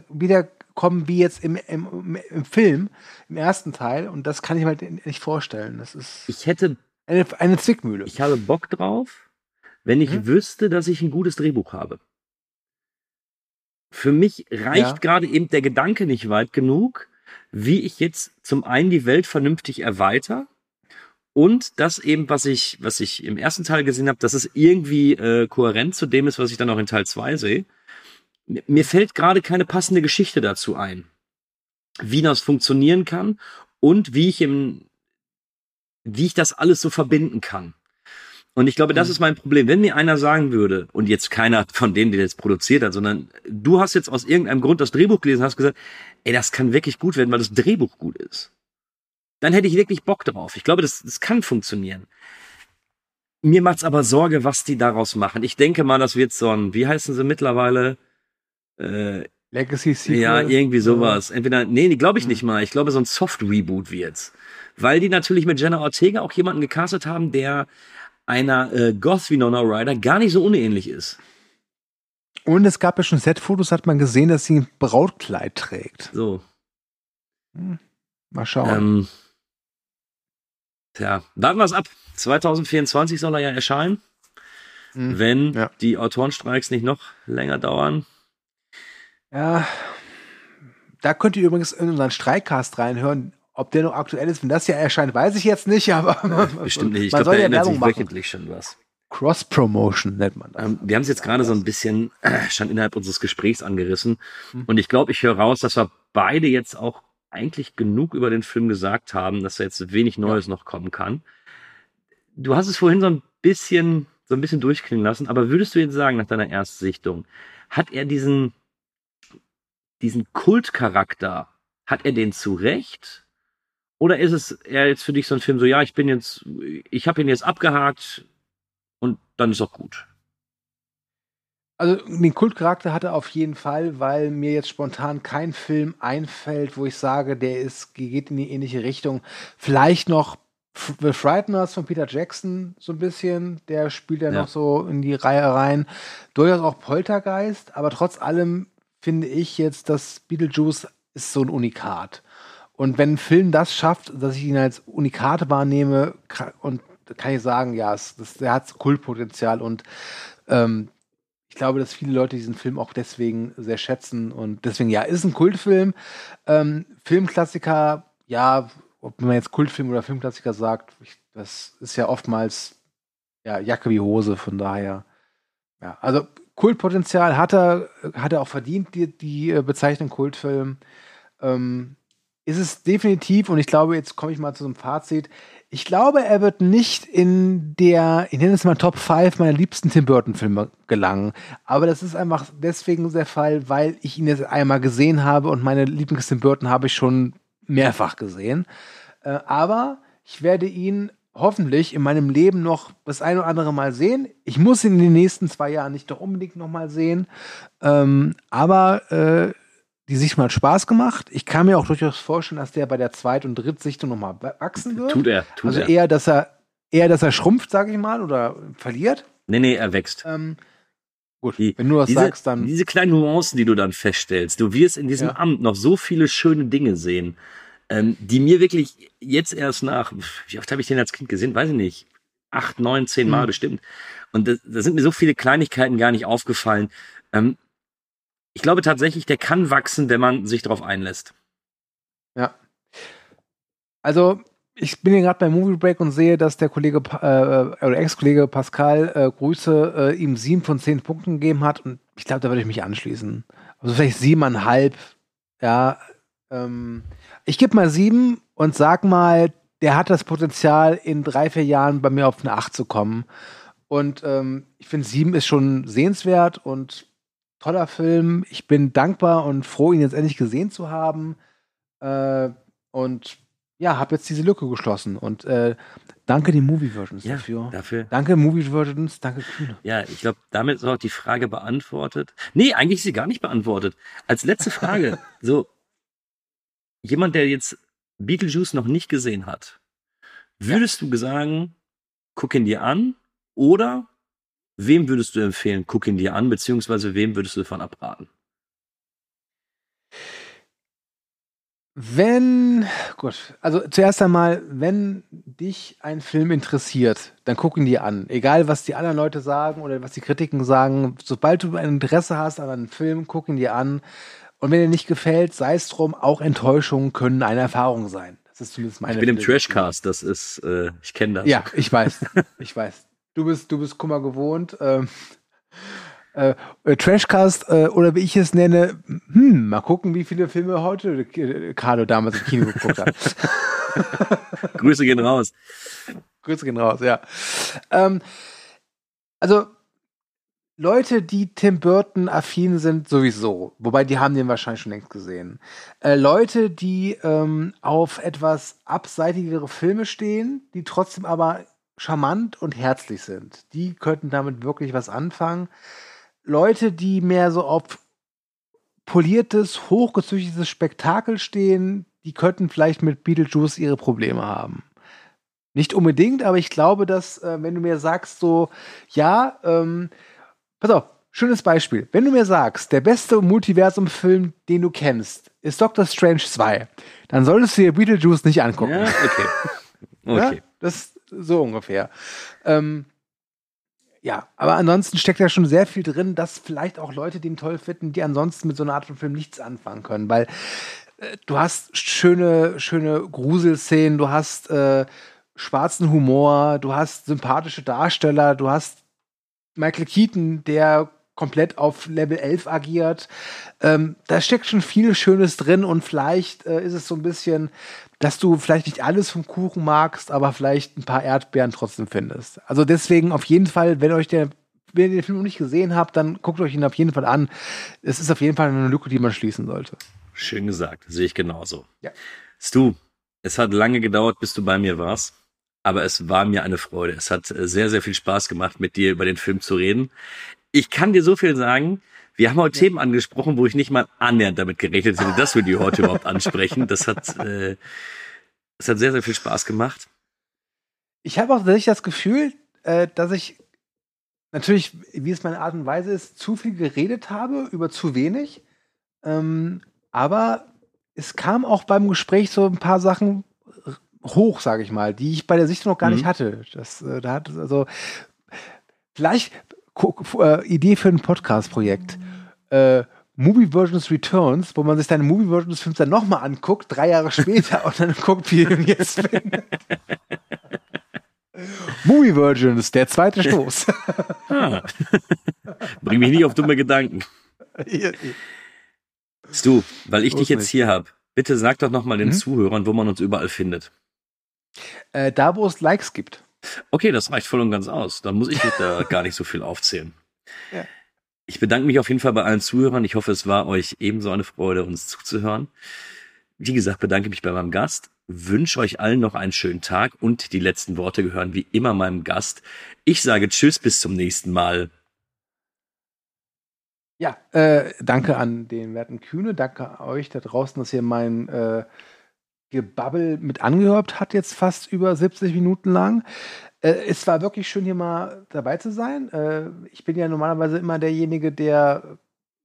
S2: wiederkommen wie jetzt im, im, im Film, im ersten Teil. Und das kann ich mir halt nicht vorstellen. Das ist
S1: Ich hätte,
S2: eine, eine Zwickmühle.
S1: ich habe Bock drauf, wenn ich
S2: Mhm.
S1: wüsste, dass ich ein gutes Drehbuch habe. Für mich reicht
S2: Ja.
S1: gerade eben der Gedanke nicht weit genug, wie ich jetzt zum einen die Welt vernünftig erweiter und das eben, was ich, was ich im ersten Teil gesehen habe, dass es irgendwie äh, kohärent zu dem ist, was ich dann auch in Teil 2 sehe. Mir, mir fällt gerade keine passende Geschichte dazu ein, wie das funktionieren kann, und wie ich im, wie ich das alles so verbinden kann. Und ich glaube, das
S2: Mhm.
S1: ist mein Problem. Wenn mir einer sagen würde, und jetzt keiner von denen, der jetzt produziert hat, sondern du hast jetzt aus irgendeinem Grund das Drehbuch gelesen, hast gesagt, ey, das kann wirklich gut werden, weil das Drehbuch gut ist. Dann hätte ich wirklich Bock drauf. Ich glaube, das, das kann funktionieren. Mir macht's aber Sorge, was die daraus machen. Ich denke mal, das wird so ein, wie heißen sie mittlerweile? Äh,
S2: Legacy Sequel.
S1: ja, irgendwie sowas. Entweder, nee, nee glaube ich nicht mal. Ich glaube, so ein Soft-Reboot wird's. Weil die natürlich mit Jenna Ortega auch jemanden gecastet haben, der einer äh, Goth Winona Ryder gar nicht so unähnlich ist.
S2: Und es gab ja schon Setfotos, hat man gesehen, dass sie ein Brautkleid trägt.
S1: So.
S2: Mal schauen.
S1: Ähm, tja, warten wir es ab. 2024 soll er ja erscheinen,
S2: Hm.
S1: wenn
S2: Ja.
S1: die Autorenstreiks nicht noch länger dauern.
S2: Ja, da könnt ihr übrigens in unseren Streikcast reinhören. Ob der noch aktuell ist, wenn das ja erscheint, weiß ich jetzt nicht, aber
S1: Bestimmt nicht. Ich glaube, da
S2: ja
S1: ändert
S2: Werbung
S1: sich
S2: machen.
S1: wöchentlich schon was.
S2: Cross-Promotion nennt man das.
S1: Ähm, wir haben es jetzt gerade so ein bisschen äh, schon innerhalb unseres Gesprächs angerissen.
S2: Mhm.
S1: Und ich glaube, ich höre raus, dass wir beide jetzt auch eigentlich genug über den Film gesagt haben, dass da jetzt wenig Neues noch kommen kann. Du hast es vorhin so ein bisschen, so ein bisschen durchklingen lassen, aber würdest du jetzt sagen, nach deiner Erstsichtung, hat er diesen, diesen Kultcharakter, hat er den zu Recht? Oder ist es eher jetzt für dich so ein Film so, ja, ich bin jetzt, ich habe ihn jetzt abgehakt und dann ist auch gut?
S2: Also den Kultcharakter hat er auf jeden Fall, weil mir jetzt spontan kein Film einfällt, wo ich sage, der ist, geht in die ähnliche Richtung. Vielleicht noch The Frighteners von Peter Jackson so ein bisschen, der spielt ja,
S1: Ja.
S2: noch so in die Reihe rein. Durchaus auch Poltergeist, aber trotz allem finde ich jetzt, dass Beetlejuice ist so ein Unikat. Und wenn ein Film das schafft, dass ich ihn als Unikat wahrnehme, und kann ich sagen, ja, es, das, der hat Kultpotenzial und ähm, ich glaube, dass viele Leute diesen Film auch deswegen sehr schätzen und deswegen, ja, ist ein Kultfilm. Ähm, Filmklassiker, ja, ob man jetzt Kultfilm oder Filmklassiker sagt, ich, das ist ja oftmals ja, Jacke wie Hose, von daher. Ja, also Kultpotenzial hat er, hat er auch verdient, die, die äh, Bezeichnung Kultfilm. Ähm, ist es definitiv, und ich glaube, jetzt komme ich mal zu so einem Fazit. Ich glaube, er wird nicht in der, ich nenne es mal Top 5 meiner liebsten Tim Burton-Filme gelangen. Aber das ist einfach deswegen der Fall, weil ich ihn jetzt einmal gesehen habe und meine Lieblings-Tim Burton habe ich schon mehrfach gesehen. Äh, aber ich werde ihn hoffentlich in meinem Leben noch das ein oder andere Mal sehen. Ich muss ihn in den nächsten zwei Jahren nicht doch unbedingt noch mal sehen. Ähm, aber äh, die Sichtung hat Spaß gemacht. Ich kann mir auch durchaus vorstellen, dass der bei der Zweit- und Drittsichtung noch mal wachsen wird.
S1: Tut er, tut
S2: also
S1: er.
S2: eher, dass er eher, dass er schrumpft, sage ich mal, oder verliert.
S1: Nee, nee, er wächst.
S2: Ähm, gut,
S1: Die-
S2: wenn du das
S1: diese,
S2: sagst, dann
S1: diese kleinen Nuancen, die du dann feststellst, du wirst in diesem
S2: Ja.
S1: Amt noch so viele schöne Dinge sehen, ähm, die mir wirklich jetzt erst nach, wie oft habe ich den als Kind gesehen? Weiß ich nicht. Acht, neun, zehn Mal
S2: Mhm.
S1: bestimmt. Und da, da sind mir so viele Kleinigkeiten gar nicht aufgefallen. Ähm, ich glaube tatsächlich, der kann wachsen, wenn man sich darauf einlässt.
S2: Ja. Also, ich bin hier gerade beim Movie Break und sehe, dass der Kollege äh, oder Ex-Kollege Pascal äh, Grüße äh, ihm sieben von zehn Punkten gegeben hat und ich glaube, da würde ich mich anschließen. Also vielleicht siebeneinhalb. Ja. Ähm, ich gebe mal sieben und sag mal, der hat das Potenzial, in drei, vier Jahren bei mir auf eine acht zu kommen. Und ähm, ich finde, sieben ist schon sehenswert und toller Film. Ich bin dankbar und froh, ihn jetzt endlich gesehen zu haben. Äh, und ja, habe jetzt diese Lücke geschlossen. Und äh, danke den Movie Versions
S1: Ja,
S2: dafür.
S1: dafür.
S2: Danke Movie Versions, danke Kühne.
S1: Ja, ich glaube, damit ist auch die Frage beantwortet. Nee, eigentlich ist sie gar nicht beantwortet. Als letzte Frage, so jemand, der jetzt Beetlejuice noch nicht gesehen hat, würdest du sagen, guck ihn dir an oder wem würdest du empfehlen, guck ihn dir an, beziehungsweise wem würdest du davon abraten?
S2: Wenn, gut, also zuerst einmal, wenn dich ein Film interessiert, dann guck ihn dir an. Egal, was die anderen Leute sagen oder was die Kritiken sagen. Sobald du ein Interesse hast an einem Film, guck ihn dir an. Und wenn dir nicht gefällt, sei es drum, auch Enttäuschungen können eine Erfahrung sein. Das ist zumindest meine
S1: Ich bin im. Trashcast, das ist, äh, ich kenne das.
S2: Ja, ich weiß. Ich weiß. Du bist, du bist Kummer gewohnt. Ähm, äh, äh, Trashcast äh, oder wie ich es nenne, hm, mal gucken, wie viele Filme heute äh, Carlo damals im Kino geguckt hat.
S1: Grüße gehen raus.
S2: Grüße gehen raus, ja. Ähm, also Leute, die Tim Burton affin sind, sowieso. Wobei die haben den wahrscheinlich schon längst gesehen. Äh, Leute, die ähm, auf etwas abseitigere Filme stehen, die trotzdem aber charmant und herzlich sind. Die könnten damit wirklich was anfangen. Leute, die mehr so auf poliertes, hochgezüchtetes Spektakel stehen, die könnten vielleicht mit Beetlejuice ihre Probleme haben. Nicht unbedingt, aber ich glaube, dass, äh, wenn du mir sagst, so, ja, ähm, pass auf, schönes Beispiel. Wenn du mir sagst, der beste Multiversum-Film, den du kennst, ist Doctor Strange 2, dann solltest du dir Beetlejuice nicht angucken.
S1: Ja, okay.
S2: Ja,
S1: Okay.
S2: das so ungefähr. Ähm, ja, aber ansonsten steckt ja schon sehr viel drin, dass vielleicht auch Leute den toll finden, die ansonsten mit so einer Art von Film nichts anfangen können, weil äh, du hast schöne, schöne Gruselszenen, du hast äh, schwarzen Humor, du hast sympathische Darsteller, du hast Michael Keaton, der komplett auf Level 11 agiert. Ähm, da steckt schon viel Schönes drin und vielleicht äh, ist es so ein bisschen, dass du vielleicht nicht alles vom Kuchen magst, aber vielleicht ein paar Erdbeeren trotzdem findest. Also deswegen auf jeden Fall, wenn euch der wenn ihr den Film noch nicht gesehen habt, dann guckt euch ihn auf jeden Fall an. Es ist auf jeden Fall eine Lücke, die man schließen sollte.
S1: Schön gesagt. Sehe ich genauso.
S2: Ja.
S1: Stu, es hat lange gedauert, bis du bei mir warst. Aber es war mir eine Freude. Es hat äh, sehr, sehr viel Spaß gemacht, mit dir über den Film zu reden. Ich kann dir so viel sagen. Wir haben heute Themen angesprochen, wo ich nicht mal annähernd damit gerechnet hätte, dass wir die heute überhaupt ansprechen. Das hat, äh, das hat sehr, sehr viel Spaß gemacht.
S2: Ich habe auch tatsächlich das Gefühl, äh, dass ich natürlich, wie es meine Art und Weise ist, zu viel geredet habe über zu wenig. Ähm, aber es kam auch beim Gespräch so ein paar Sachen hoch, sage ich mal, die ich bei der Sichtung noch gar
S1: Mhm.
S2: nicht hatte. Das, äh, da hat also vielleicht Idee für ein Podcast-Projekt. Äh, Movie Versions Returns, wo man sich deine Movie Version des Films dann nochmal anguckt, drei Jahre später, und dann guckt, wie ihn jetzt finde. Movie Versions, der zweite Stoß.
S1: Ah. Bring mich nicht auf dumme Gedanken. Stu, weil ich dich jetzt
S2: nicht.
S1: hier hab, bitte sag doch noch mal den
S2: Mhm.
S1: Zuhörern, wo man uns überall findet.
S2: äh, da, wo es Likes gibt.
S1: Okay, das reicht voll und ganz aus. Dann muss ich jetzt da gar nicht so viel aufzählen.
S2: Ja.
S1: Ich bedanke mich auf jeden Fall bei allen Zuhörern. Ich hoffe, es war euch ebenso eine Freude, uns zuzuhören. Wie gesagt, bedanke mich bei meinem Gast, wünsche euch allen noch einen schönen Tag und die letzten Worte gehören wie immer meinem Gast. Ich sage Tschüss, bis zum nächsten Mal.
S2: Ja, äh, danke an den werten Kühne, danke euch da draußen, dass ihr mein äh, Gebabbel mit angehört habt, jetzt fast über 70 Minuten lang. Äh, es war wirklich schön, hier mal dabei zu sein. Äh, ich bin ja normalerweise immer derjenige, der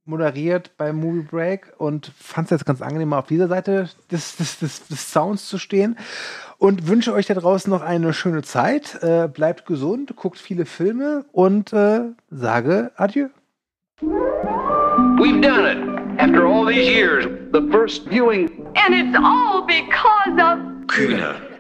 S2: moderiert beim Movie Break und fand es jetzt ganz angenehm, mal auf dieser Seite des, des, des, des Sounds zu stehen. Und wünsche euch da draußen noch eine schöne Zeit. Äh, bleibt gesund, guckt viele Filme und äh, sage Adieu.
S3: We've done it. After all these years, the first viewing
S4: And it's all because of
S3: Kühne.